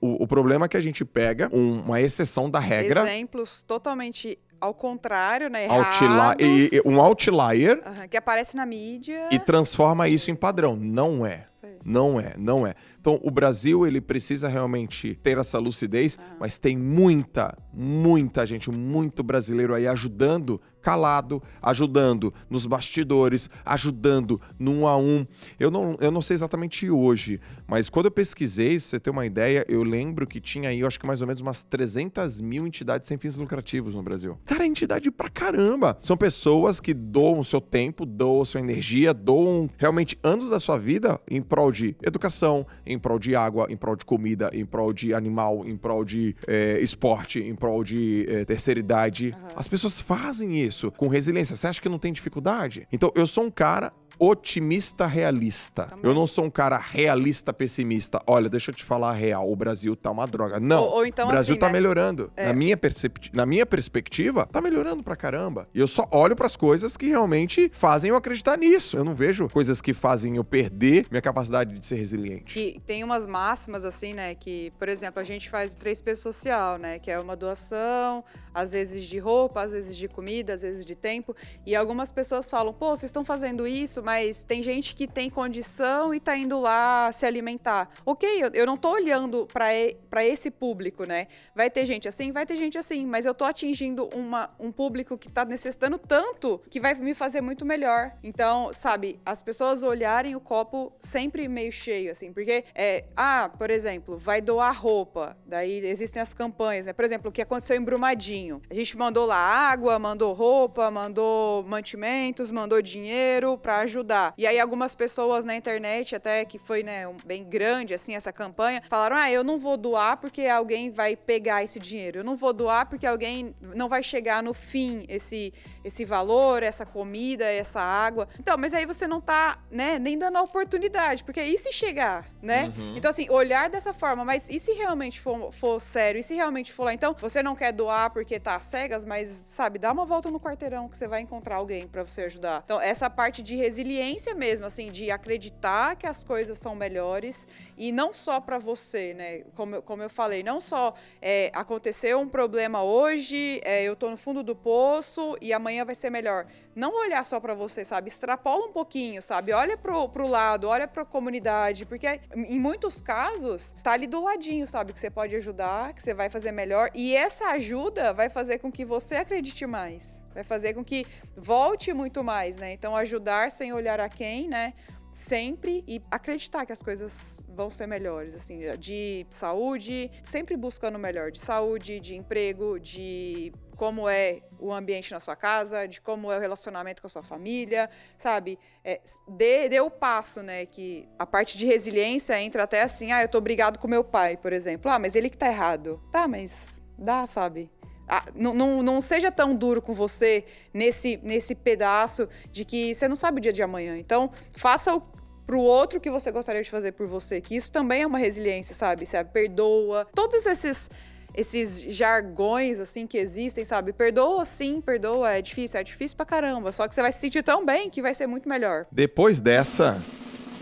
O, o problema é que a gente pega um- uma exceção da regra, Exemplos totalmente ao contrário, né? Errados, e- e- um outlier, aham, que aparece na mídia. e transforma isso em padrão. Não é. Não é, não é. Então, o Brasil, ele precisa realmente ter essa lucidez, mas tem muita, muita gente, muito brasileiro aí ajudando calado, ajudando nos bastidores, ajudando no um a um. Eu não, eu não sei exatamente hoje, mas quando eu pesquisei, se você ter uma ideia, eu lembro que tinha aí, eu acho que mais ou menos umas 300 mil entidades sem fins lucrativos no Brasil. Cara, é entidade pra caramba. São pessoas que doam o seu tempo, doam a sua energia, doam realmente anos da sua vida em prol de educação, em prol de água, em prol de comida, em prol de animal, em prol de eh, esporte, em prol de eh, terceira idade. As pessoas fazem isso com resiliência. Você acha que não tem dificuldade? Então, eu sou um cara otimista realista. Também. Eu não sou um cara realista pessimista. Olha, deixa eu te falar a real, o Brasil tá uma droga. Não. Ou- ou então o Brasil assim, tá né? melhorando. É. Na, minha percep- na minha perspectiva, tá melhorando pra caramba. E eu só olho pras coisas que realmente fazem eu acreditar nisso. Eu não vejo coisas que fazem eu perder minha capacidade de ser resiliente. Que tem umas máximas, assim, né? Que, por exemplo, a gente faz o 3P social, né? Que é uma doação, às vezes de roupa, às vezes de comida, às vezes de tempo. E algumas pessoas falam, pô, vocês estão fazendo isso, mas tem gente que tem condição e tá indo lá se alimentar. Ok, eu, eu não tô olhando pra pra esse público, né? Vai ter gente assim, vai ter gente assim, mas eu tô atingindo uma, um público que tá necessitando tanto que vai me fazer muito melhor. Então, sabe, as pessoas olharem o copo sempre meio cheio, assim, porque é, ah, por exemplo, vai doar roupa, daí existem as campanhas, né? Por exemplo, o que aconteceu em Brumadinho. A gente mandou lá água, mandou roupa, mandou mantimentos, mandou dinheiro pra ajudar. E aí algumas pessoas na internet, até que foi, né, um- bem grande, assim, essa campanha, falaram, ah, eu não vou doar porque alguém vai pegar esse dinheiro. Eu não vou doar porque alguém não vai chegar no fim esse, esse valor, essa comida, essa água. Então, mas aí você não tá, né, nem dando a oportunidade, porque e se chegar, né? Então, assim, olhar dessa forma, mas e se realmente for, for sério? E se realmente for lá? Então, você não quer doar porque tá cegas, mas, sabe, dá uma volta no quarteirão que você vai encontrar alguém pra você ajudar. Então, essa parte de resiliência mesmo, assim, de acreditar que as coisas são melhores e não só pra você, né? Como, como eu falei, não só é, aconteceu um problema hoje, é, eu tô no fundo do poço e amanhã vai ser melhor. Não olhar só pra você, sabe? Extrapola um pouquinho, sabe? Olha pro, pro lado, olha pra comunidade, porque em muitos casos tá ali do ladinho, sabe? Que você pode ajudar, que você vai fazer melhor. E essa ajuda vai fazer com que você acredite mais. Vai fazer com que volte muito mais, né? Então, ajudar sem olhar a quem, né? sempre e acreditar que as coisas vão ser melhores, assim, de saúde, sempre buscando o melhor, de saúde, de emprego, de como é o ambiente na sua casa, de como é o relacionamento com a sua família, sabe? É, dê, dê o passo, né? Que a parte de resiliência entra até assim, ah, eu tô brigado com meu pai, por exemplo. Ah, mas ele que tá errado. Tá, mas dá, sabe? Ah, não, não, não, seja tão duro com você nesse, nesse pedaço de que você não sabe o dia de amanhã. Então, faça o, pro outro que você gostaria de fazer por você, que isso também é uma resiliência, sabe? Você perdoa. Todos esses esses jargões, assim, que existem, sabe? Perdoa sim, perdoa, é difícil, é difícil pra caramba. Só que você vai se sentir tão bem que vai ser muito melhor. Depois dessa,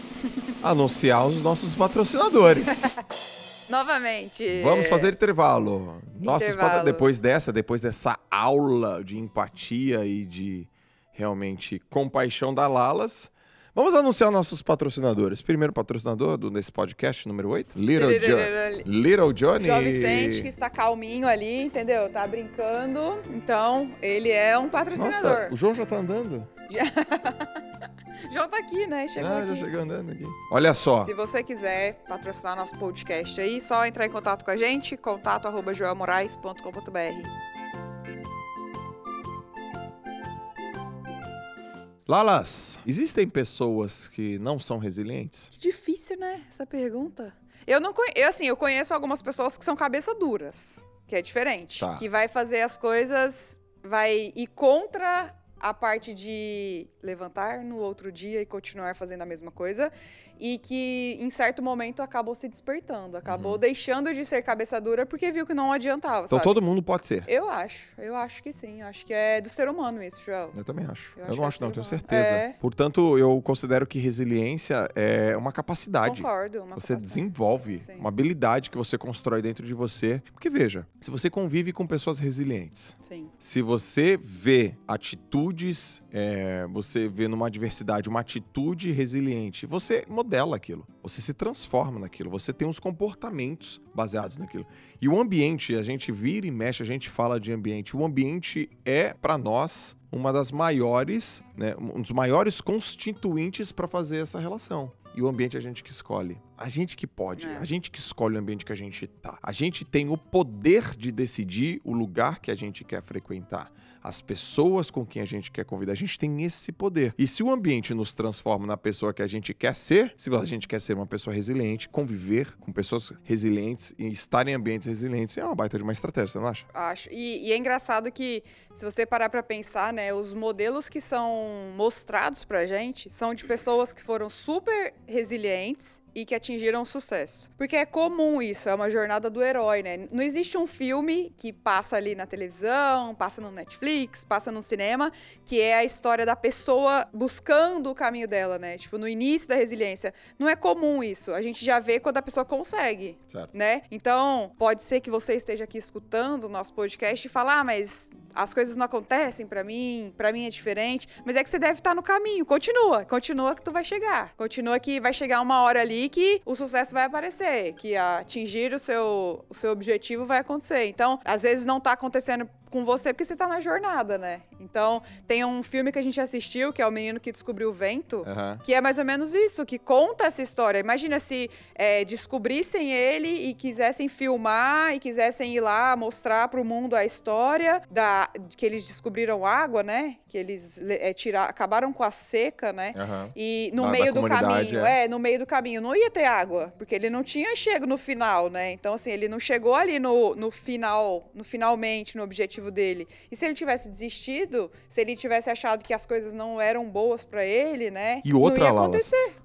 anunciar os nossos patrocinadores. Novamente. Vamos fazer intervalo. Intervalo. Depois dessa, depois dessa aula de empatia e de realmente compaixão da Lalas, Vamos anunciar nossos patrocinadores. Primeiro patrocinador do, desse podcast, número 8, Little, jo Little Johnny. João Vicente, que está calminho ali, entendeu? Tá brincando. Então, ele é um patrocinador. Nossa, o João já tá andando? Já. João tá aqui, né? Chegou ah, aqui. já chegou andando aqui. Olha só. Se você quiser patrocinar nosso podcast aí, só entrar em contato com a gente, contato arroba joelmorais.com.br. Lalas, existem pessoas que não são resilientes? Que difícil, né? Essa pergunta. Eu não conheço, assim, eu conheço algumas pessoas que são cabeça duras, que é diferente, tá. que vai fazer as coisas, vai ir contra a parte de levantar no outro dia e continuar fazendo a mesma coisa e que em certo momento acabou se despertando, acabou uhum. deixando de ser cabeça dura porque viu que não adiantava. Então sabe? todo mundo pode ser. Eu acho, eu acho que sim, acho que é do ser humano isso, Joel. Eu também acho. Eu, eu acho não acho, é não, tenho certeza. É. Portanto, eu considero que resiliência é uma capacidade. Concordo, uma Você capacidade. desenvolve sim. uma habilidade que você constrói dentro de você. Porque veja, se você convive com pessoas resilientes, sim. se você vê atitudes, é, você vê numa adversidade uma atitude resiliente, você modela aquilo. Você se transforma naquilo. Você tem uns comportamentos baseados naquilo. E o ambiente, a gente vira e mexe, a gente fala de ambiente. O ambiente é, para nós, uma das maiores, né, um dos maiores constituintes para fazer essa relação. E o ambiente é a gente que escolhe. A gente que pode. É. A gente que escolhe o ambiente que a gente tá. A gente tem o poder de decidir o lugar que a gente quer frequentar as pessoas com quem a gente quer convidar. A gente tem esse poder. E se o ambiente nos transforma na pessoa que a gente quer ser, se a gente quer ser uma pessoa resiliente, conviver com pessoas resilientes e estar em ambientes resilientes é uma baita de uma estratégia, você não acha? Acho. E, e é engraçado que, se você parar para pensar, né, os modelos que são mostrados pra gente são de pessoas que foram super resilientes e que atingiram sucesso. Porque é comum isso, é uma jornada do herói, né? Não existe um filme que passa ali na televisão, passa no Netflix, passa no cinema, que é a história da pessoa buscando o caminho dela, né? Tipo, no início da resiliência. Não é comum isso. A gente já vê quando a pessoa consegue, certo. né? Então, pode ser que você esteja aqui escutando o nosso podcast e falar, ah, mas as coisas não acontecem para mim, para mim é diferente, mas é que você deve estar no caminho. Continua, continua que tu vai chegar. Continua que vai chegar uma hora ali que o sucesso vai aparecer, que atingir o seu, o seu objetivo vai acontecer. Então, às vezes não tá acontecendo com você porque você tá na jornada, né? Então, tem um filme que a gente assistiu, que é O Menino que Descobriu o Vento, uhum. que é mais ou menos isso, que conta essa história. Imagina se é, descobrissem ele e quisessem filmar e quisessem ir lá mostrar para o mundo a história da que eles descobriram água, né? Que eles é, tirar, acabaram com a seca, né? Uhum. E no meio do caminho, é. é, no meio do caminho, não ia ter água, porque ele não tinha chego no final, né? Então, assim, ele não chegou ali no, no final, no finalmente, no objetivo objetivo dele. E se ele tivesse desistido, se ele tivesse achado que as coisas não eram boas para ele, né? E outra, não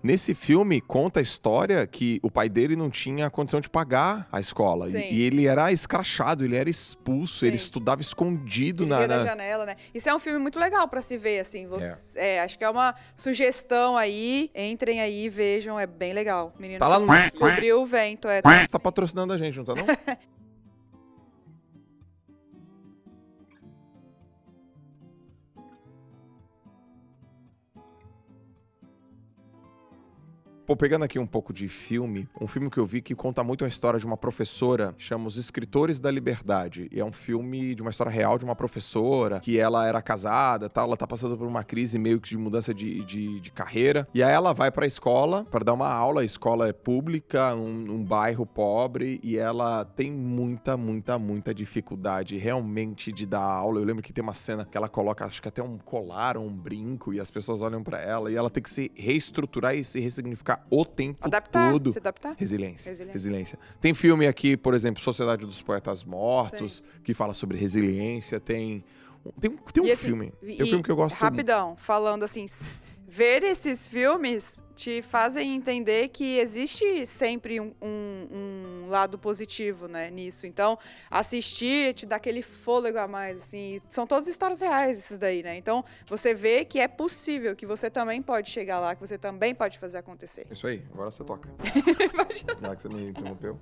nesse filme conta a história que o pai dele não tinha condição de pagar a escola. E, e, ele era escrachado, ele era expulso, Sim. ele estudava escondido ele na, na janela, né? Isso é um filme muito legal para se ver, assim. Você, é. é. acho que é uma sugestão aí. Entrem aí e vejam, é bem legal. Menino tá lá no... cobriu o vento, é. Você tá patrocinando a gente, não tá não? Pô, pegando aqui um pouco de filme, um filme que eu vi que conta muito a história de uma professora, chama Os Escritores da Liberdade. E é um filme de uma história real de uma professora, que ela era casada tal, ela tá passando por uma crise meio que de mudança de, de, de carreira. E aí ela vai pra escola para dar uma aula, a escola é pública, um, um bairro pobre, e ela tem muita, muita, muita dificuldade realmente de dar aula. Eu lembro que tem uma cena que ela coloca, acho que até um colar ou um brinco, e as pessoas olham para ela, e ela tem que se reestruturar e se ressignificar o tempo adaptar, todo. Se adaptar? Resiliência, resiliência. Resiliência. Tem filme aqui, por exemplo, Sociedade dos Poetas Mortos, Sim. que fala sobre resiliência. Tem. Tem, tem um esse, filme. Tem um filme que eu gosto Rapidão, muito. falando assim, ver esses filmes te fazem entender que existe sempre um, um, um, lado positivo, né, nisso. Então, assistir te dá aquele fôlego a mais, assim. São todas histórias reais esses daí, né? Então, você vê que é possível, que você também pode chegar lá, que você também pode fazer acontecer. Isso aí, agora você toca. Já que você me interrompeu.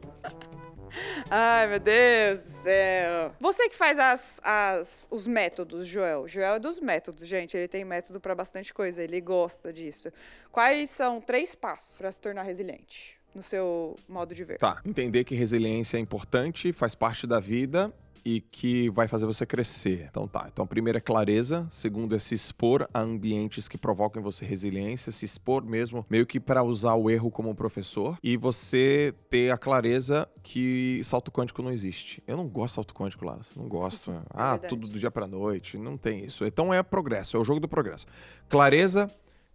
Ai, meu Deus do céu. Você que faz as, as, os métodos, Joel. Joel é dos métodos, gente. Ele tem método para bastante coisa. Ele gosta disso. Quais são três passos para se tornar resiliente? No seu modo de ver. Tá. Entender que resiliência é importante, faz parte da vida e que vai fazer você crescer. Então tá. Então, primeiro é clareza, segundo é se expor a ambientes que provocam em você resiliência, se expor mesmo, meio que para usar o erro como professor e você ter a clareza que salto quântico não existe. Eu não gosto de salto quântico, lá, não gosto. É ah, tudo do dia para noite, não tem isso. Então é progresso, é o jogo do progresso. Clareza,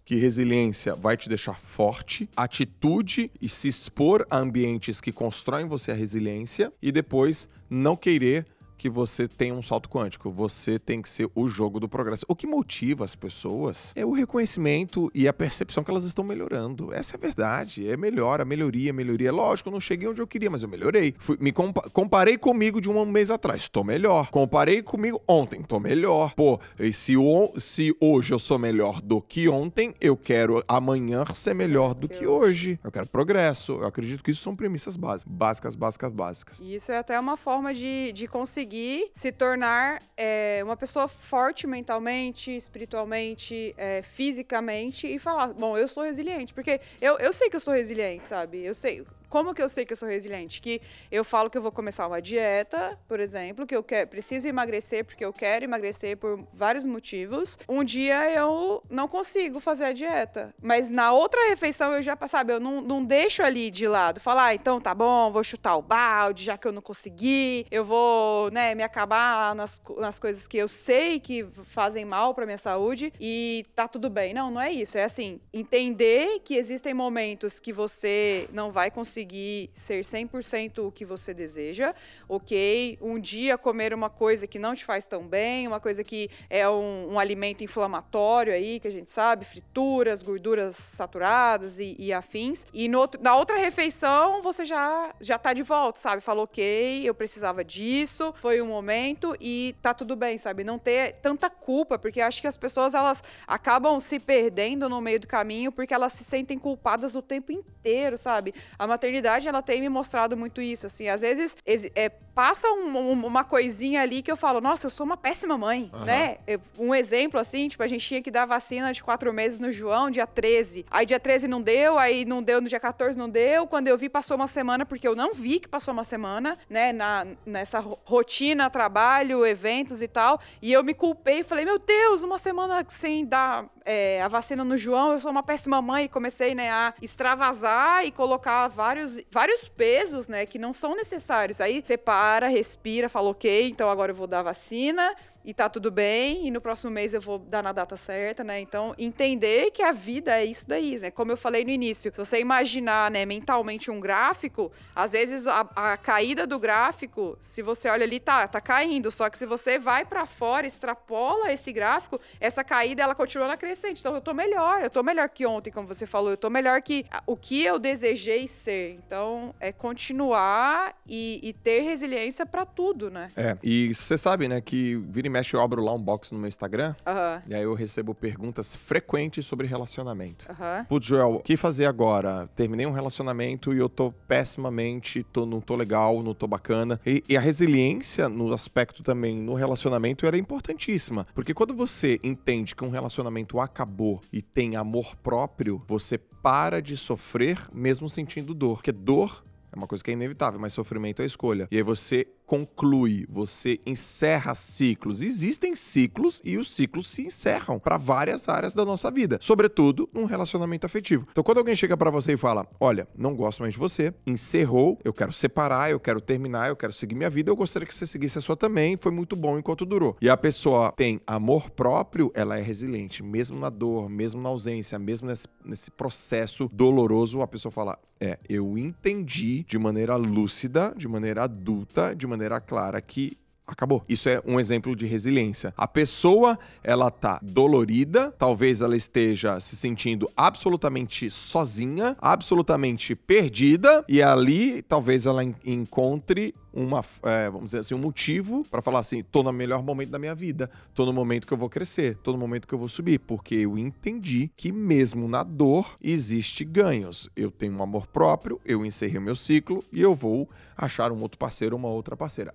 que resiliência vai te deixar forte, atitude e se expor a ambientes que constroem você a resiliência e depois não querer que você tem um salto quântico. Você tem que ser o jogo do progresso. O que motiva as pessoas é o reconhecimento e a percepção que elas estão melhorando. Essa é a verdade. É melhor, a melhoria, melhoria. Lógico, eu não cheguei onde eu queria, mas eu melhorei. Fui, me compa comparei comigo de um mês atrás, estou melhor. Comparei comigo ontem, estou melhor. Pô, e se, o, se hoje eu sou melhor do que ontem, eu quero amanhã ser melhor do que hoje. Eu quero progresso. Eu acredito que isso são premissas básicas. Básicas, básicas, básicas. E isso é até uma forma de, de conseguir conseguir se tornar é, uma pessoa forte mentalmente, espiritualmente, é, fisicamente e falar: bom, eu sou resiliente. Porque eu, eu sei que eu sou resiliente, sabe? Eu sei. Como que eu sei que eu sou resiliente? Que eu falo que eu vou começar uma dieta, por exemplo, que eu quero, preciso emagrecer porque eu quero emagrecer por vários motivos. Um dia eu não consigo fazer a dieta, mas na outra refeição eu já, sabe, eu não, não deixo ali de lado. Falar, ah, então tá bom, vou chutar o balde, já que eu não consegui, eu vou, né, me acabar nas, nas coisas que eu sei que fazem mal para minha saúde e tá tudo bem. Não, não é isso. É assim, entender que existem momentos que você não vai conseguir conseguir ser 100% o que você deseja, ok? Um dia comer uma coisa que não te faz tão bem, uma coisa que é um, um alimento inflamatório aí, que a gente sabe, frituras, gorduras saturadas e, e afins. E no, na outra refeição você já, já tá de volta, sabe? Falou, ok, eu precisava disso, foi um momento e tá tudo bem, sabe? Não ter tanta culpa, porque acho que as pessoas elas acabam se perdendo no meio do caminho porque elas se sentem culpadas o tempo inteiro, sabe? A maternidade maternidade, ela tem me mostrado muito isso, assim. Às vezes, é, passa um, uma coisinha ali que eu falo, nossa, eu sou uma péssima mãe, uhum. né? Um exemplo, assim, tipo, a gente tinha que dar vacina de quatro meses no João, dia 13. Aí dia 13 não deu, aí não deu no dia 14, não deu. Quando eu vi, passou uma semana, porque eu não vi que passou uma semana, né? Na, nessa rotina, trabalho, eventos e tal. E eu me culpei e falei, meu Deus, uma semana sem dar é, a vacina no João, eu sou uma péssima mãe. E comecei, né, a extravasar e colocar vários, vários pesos, né, que não são necessários. Aí você para, respira, fala, ok, então agora eu vou dar vacina e tá tudo bem, e no próximo mês eu vou dar na data certa, né? Então, entender que a vida é isso daí, né? Como eu falei no início, se você imaginar, né, mentalmente um gráfico, às vezes a, a caída do gráfico, se você olha ali, tá, tá caindo, só que se você vai para fora, extrapola esse gráfico, essa caída ela continua na crescente. Então, eu tô melhor, eu tô melhor que ontem, como você falou, eu tô melhor que o que eu desejei ser. Então, é continuar e, e ter resiliência para tudo, né? É, e você sabe, né, que vira mexe eu abro lá um box no meu Instagram. Aham. E aí eu recebo perguntas frequentes sobre relacionamento. Aham. Putz, Joel, o que fazer agora? Terminei um relacionamento e eu tô pessimamente, tô, não tô legal, não tô bacana. E, e a resiliência no aspecto também no relacionamento era importantíssima. Porque quando você entende que um relacionamento acabou e tem amor próprio, você para de sofrer mesmo sentindo dor. Porque dor é uma coisa que é inevitável, mas sofrimento é escolha. E aí você conclui, você encerra ciclos. Existem ciclos e os ciclos se encerram para várias áreas da nossa vida, sobretudo num relacionamento afetivo. Então, quando alguém chega para você e fala: "Olha, não gosto mais de você, encerrou, eu quero separar, eu quero terminar, eu quero seguir minha vida, eu gostaria que você seguisse a sua também, foi muito bom enquanto durou". E a pessoa tem amor próprio, ela é resiliente, mesmo na dor, mesmo na ausência, mesmo nesse, nesse processo doloroso, a pessoa fala: "É, eu entendi de maneira lúcida, de maneira adulta, de maneira clara que acabou. Isso é um exemplo de resiliência. A pessoa, ela tá dolorida, talvez ela esteja se sentindo absolutamente sozinha, absolutamente perdida, e ali talvez ela en- encontre uma, é, vamos dizer assim, um motivo para falar assim, tô no melhor momento da minha vida, tô no momento que eu vou crescer, tô no momento que eu vou subir, porque eu entendi que mesmo na dor existe ganhos. Eu tenho um amor próprio, eu encerrei o meu ciclo e eu vou achar um outro parceiro, uma outra parceira.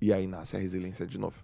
E aí nasce a resiliência de novo.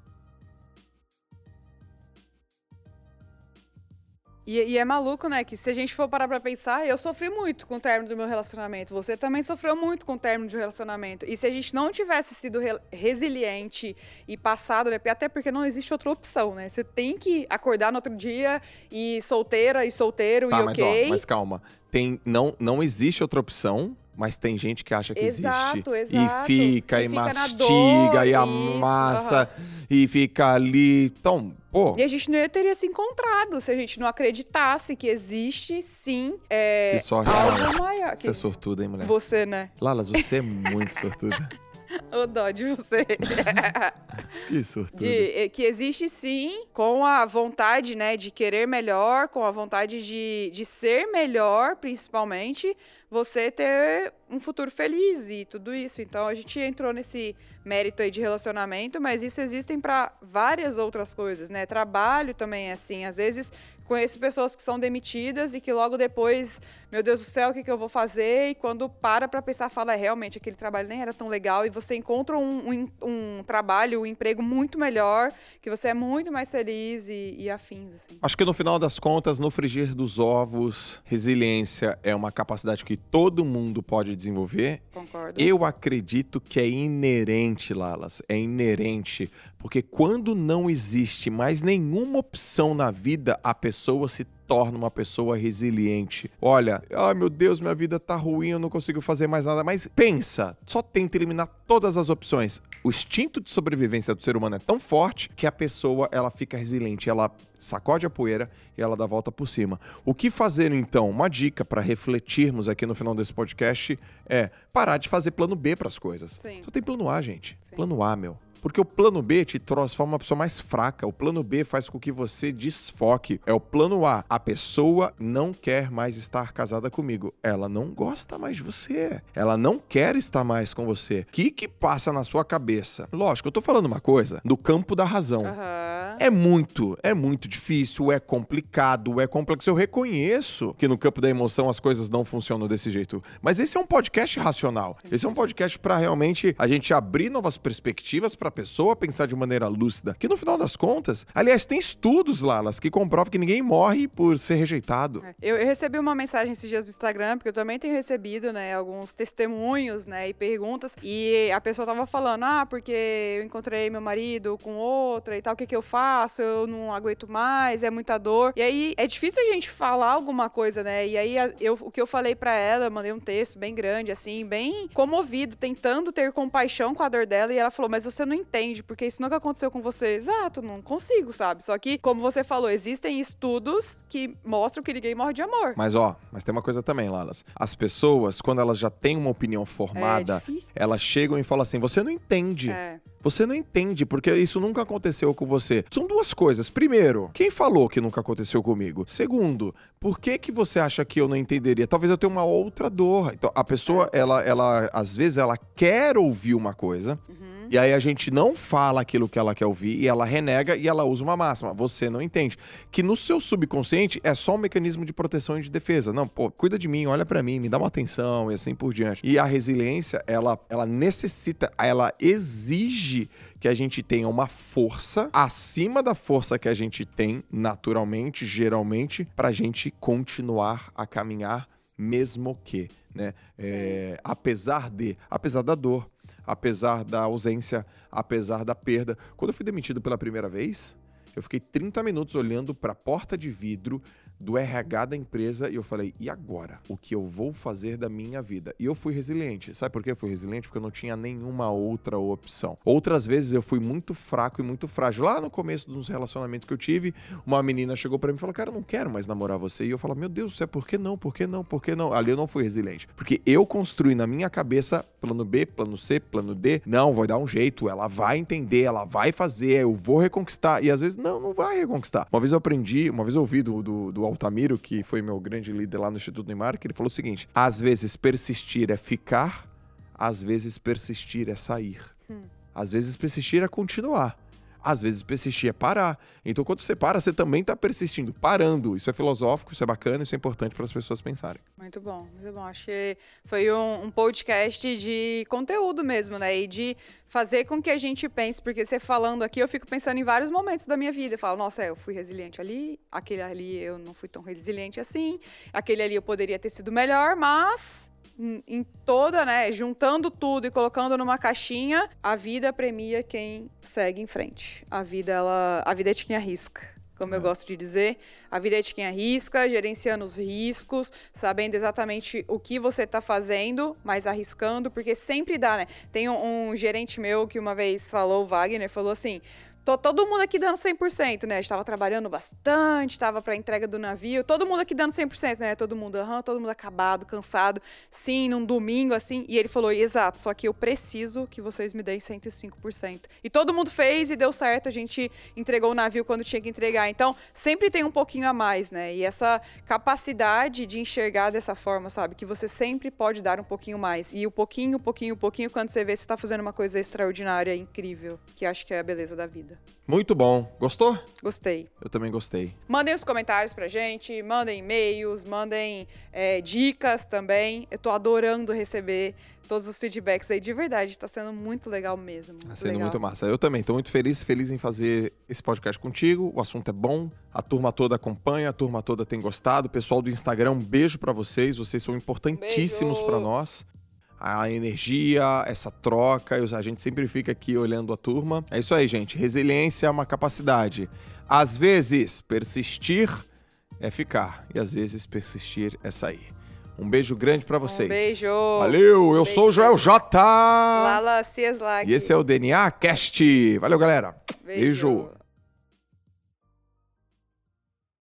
E, e é maluco, né? Que se a gente for parar pra pensar, eu sofri muito com o término do meu relacionamento. Você também sofreu muito com o término de um relacionamento. E se a gente não tivesse sido re- resiliente e passado, né? Até porque não existe outra opção, né? Você tem que acordar no outro dia e solteira e solteiro Tá, e mas, ok. ó, mas calma. Tem, não, não existe outra opção, mas tem gente que acha que Exato, existe. exato. E fica, E e, fica mastiga, dor, e isso, amassa, e fica ali. Então, pô, E a gente não teria se encontrado se a gente não acreditasse que existe, sim, é, que sorte. Lalas. algo maior. Você é sortuda, hein, mulher? Você, né? Lalas, você é muito sortuda. O dó de você. que sortuda. De, eh, que existe sim, com a vontade, né, de querer melhor, com a vontade de, de ser melhor, principalmente, você ter um futuro feliz e tudo isso. Então a gente entrou nesse mérito aí de relacionamento, mas isso existem para várias outras coisas, né? Trabalho também é assim, às vezes conheço pessoas que são demitidas e que logo depois, meu Deus do céu, o que, que eu vou fazer? E quando para pra pensar, fala, é, realmente, aquele trabalho nem era tão legal e você encontra um, um, um trabalho, um emprego muito melhor, que você é muito mais feliz e, e afins, assim. Acho que no final das contas, no frigir dos ovos, resiliência é uma capacidade que todo mundo pode desenvolver. Concordo. Eu acredito que é inerente, Lalas. É inerente. Porque quando não existe mais nenhuma opção na vida, a pessoa se torna uma pessoa resiliente. Olha, ai meu Deus, minha vida tá ruim, eu não consigo fazer mais nada. Mas pensa, só tenta eliminar todas as opções. O instinto de sobrevivência do ser humano é tão forte que a pessoa ela fica resiliente, ela sacode a poeira e ela dá a volta por cima. O que fazer então? Uma dica para refletirmos aqui no final desse podcast é parar de fazer plano B para as coisas. Sim. Só tem plano A, gente. Sim. Plano A, meu. Porque o plano B te transforma uma pessoa mais fraca. O plano B faz com que você desfoque. É o plano A. A pessoa não quer mais estar casada comigo. Ela não gosta mais de você. Ela não quer estar mais com você. O que que passa na sua cabeça? Lógico, eu tô falando uma coisa do campo da razão. Aham. É muito, é muito difícil, é complicado, é complexo. Eu reconheço que no campo da emoção as coisas não funcionam desse jeito. Mas esse é um podcast racional. Sim, esse é um podcast pra realmente a gente abrir novas perspectivas pra pessoa pensar de maneira lúcida. Que no final das contas, aliás, tem estudos, Lalas, que comprovam que ninguém morre por ser rejeitado. É. Eu, eu recebi uma mensagem esses dias no Instagram, porque eu também tenho recebido, né, alguns testemunhos, né, e perguntas. E a pessoa tava falando, ah, porque eu encontrei meu marido com outra e tal, o que que eu faço? Eu não aguento mais, é muita dor. E aí, é difícil a gente falar alguma coisa, né? E aí, a- eu, o que eu falei pra ela, eu mandei um texto bem grande, assim, bem comovido, tentando ter compaixão com a dor dela. E ela falou, mas você não entende, porque isso nunca aconteceu com você. Exato, não consigo, sabe? Só que, como você falou, existem estudos que mostram que ninguém morre de amor. Mas ó, mas tem uma coisa também, Lalas. As pessoas, quando elas já têm uma opinião É formada, difícil. elas chegam e falam assim: você não entende. É, Você não entende, porque isso nunca aconteceu com você. São duas coisas. Primeiro, quem falou que nunca aconteceu comigo? Segundo, por que que você acha que eu não entenderia? Talvez eu tenha uma outra dor. Então, a pessoa, ela, ela, às vezes, ela quer ouvir uma coisa. E aí a gente não fala aquilo que ela quer ouvir e ela renega e ela usa uma máxima. Você não entende. Que no seu subconsciente é só um mecanismo de proteção e de defesa. Não, pô, cuida de mim, olha para mim, me dá uma atenção e assim por diante. E a resiliência, ela, ela necessita, ela exige que a gente tenha uma força acima da força que a gente tem naturalmente, geralmente, pra gente continuar a caminhar mesmo que, né? É, apesar de, apesar da dor, apesar da ausência, apesar da perda. Quando eu fui demitido pela primeira vez, eu fiquei 30 minutos olhando para a porta de vidro do RH da empresa e eu falei: e agora? O que eu vou fazer da minha vida? E eu fui resiliente. Sabe por que eu fui resiliente? Porque eu não tinha nenhuma outra opção. Outras vezes eu fui muito fraco e muito frágil. Lá no começo dos relacionamentos que eu tive, uma menina chegou para mim e falou: Cara, eu não quero mais namorar você. E eu falava: Meu Deus do céu, por que não? Por que não? Por que não? Ali eu não fui resiliente. Porque eu construí na minha cabeça plano B, plano C, plano D. Não, vai dar um jeito. Ela vai entender, ela vai fazer, eu vou reconquistar. E às vezes, não, não vai reconquistar. Uma vez eu aprendi, uma vez eu ouvi do, do, do Altamiro, que foi meu grande líder lá no Instituto Neymar, que ele falou o seguinte: às vezes persistir é ficar, às vezes persistir é sair. Hum. Às vezes persistir é continuar. Às vezes persistir é parar. Então, quando você para, você também está persistindo, parando. Isso é filosófico, isso é bacana, isso é importante para as pessoas pensarem. Muito bom, muito bom. Acho que foi um, um, podcast de conteúdo mesmo, né? E de fazer com que a gente pense, porque você falando aqui, eu fico pensando em vários momentos da minha vida. Eu falo, nossa, eu fui resiliente ali, aquele ali eu não fui tão resiliente assim, aquele ali eu poderia ter sido melhor, mas em toda, né, juntando tudo e colocando numa caixinha, a vida premia quem segue em frente. A vida ela, a vida é de quem arrisca. Como é. eu gosto de dizer, a vida é de quem arrisca, gerenciando os riscos, sabendo exatamente o que você está fazendo, mas arriscando, porque sempre dá, né? Tem um, um gerente meu que uma vez falou, o Wagner, falou assim: Tô todo mundo aqui dando 100%, né? Estava trabalhando bastante, estava para entrega do navio, todo mundo aqui dando 100%, né? Todo mundo, aham, todo mundo acabado, cansado. Sim, num domingo assim. E ele falou: "Exato, só que eu preciso que vocês me deem 105%". E todo mundo fez e deu certo, a gente entregou o navio quando tinha que entregar. Então, sempre tem um pouquinho a mais, né? E essa capacidade de enxergar dessa forma, sabe, que você sempre pode dar um pouquinho mais. E o pouquinho, pouquinho, pouquinho, quando você vê você está fazendo uma coisa extraordinária, incrível, que acho que é a beleza da vida. Muito bom. Gostou? Gostei. Eu também gostei. Mandem os comentários pra gente, mandem e-mails, mandem é, dicas também. Eu tô adorando receber todos os feedbacks aí, de verdade. Tá sendo muito legal mesmo. Tá sendo legal. muito massa. Eu também tô muito feliz, feliz em fazer esse podcast contigo. O assunto é bom, a turma toda acompanha, a turma toda tem gostado. Pessoal do Instagram, um beijo para vocês. Vocês são importantíssimos para nós a energia, essa troca. A gente sempre fica aqui olhando a turma. É isso aí, gente. Resiliência é uma capacidade. Às vezes, persistir é ficar. E às vezes, persistir é sair. Um beijo grande para vocês. Um beijo. Valeu, eu beijo, sou o Joel J. Lala Cieslak. E esse é o DNA Cast. Valeu, galera. beijo. beijo.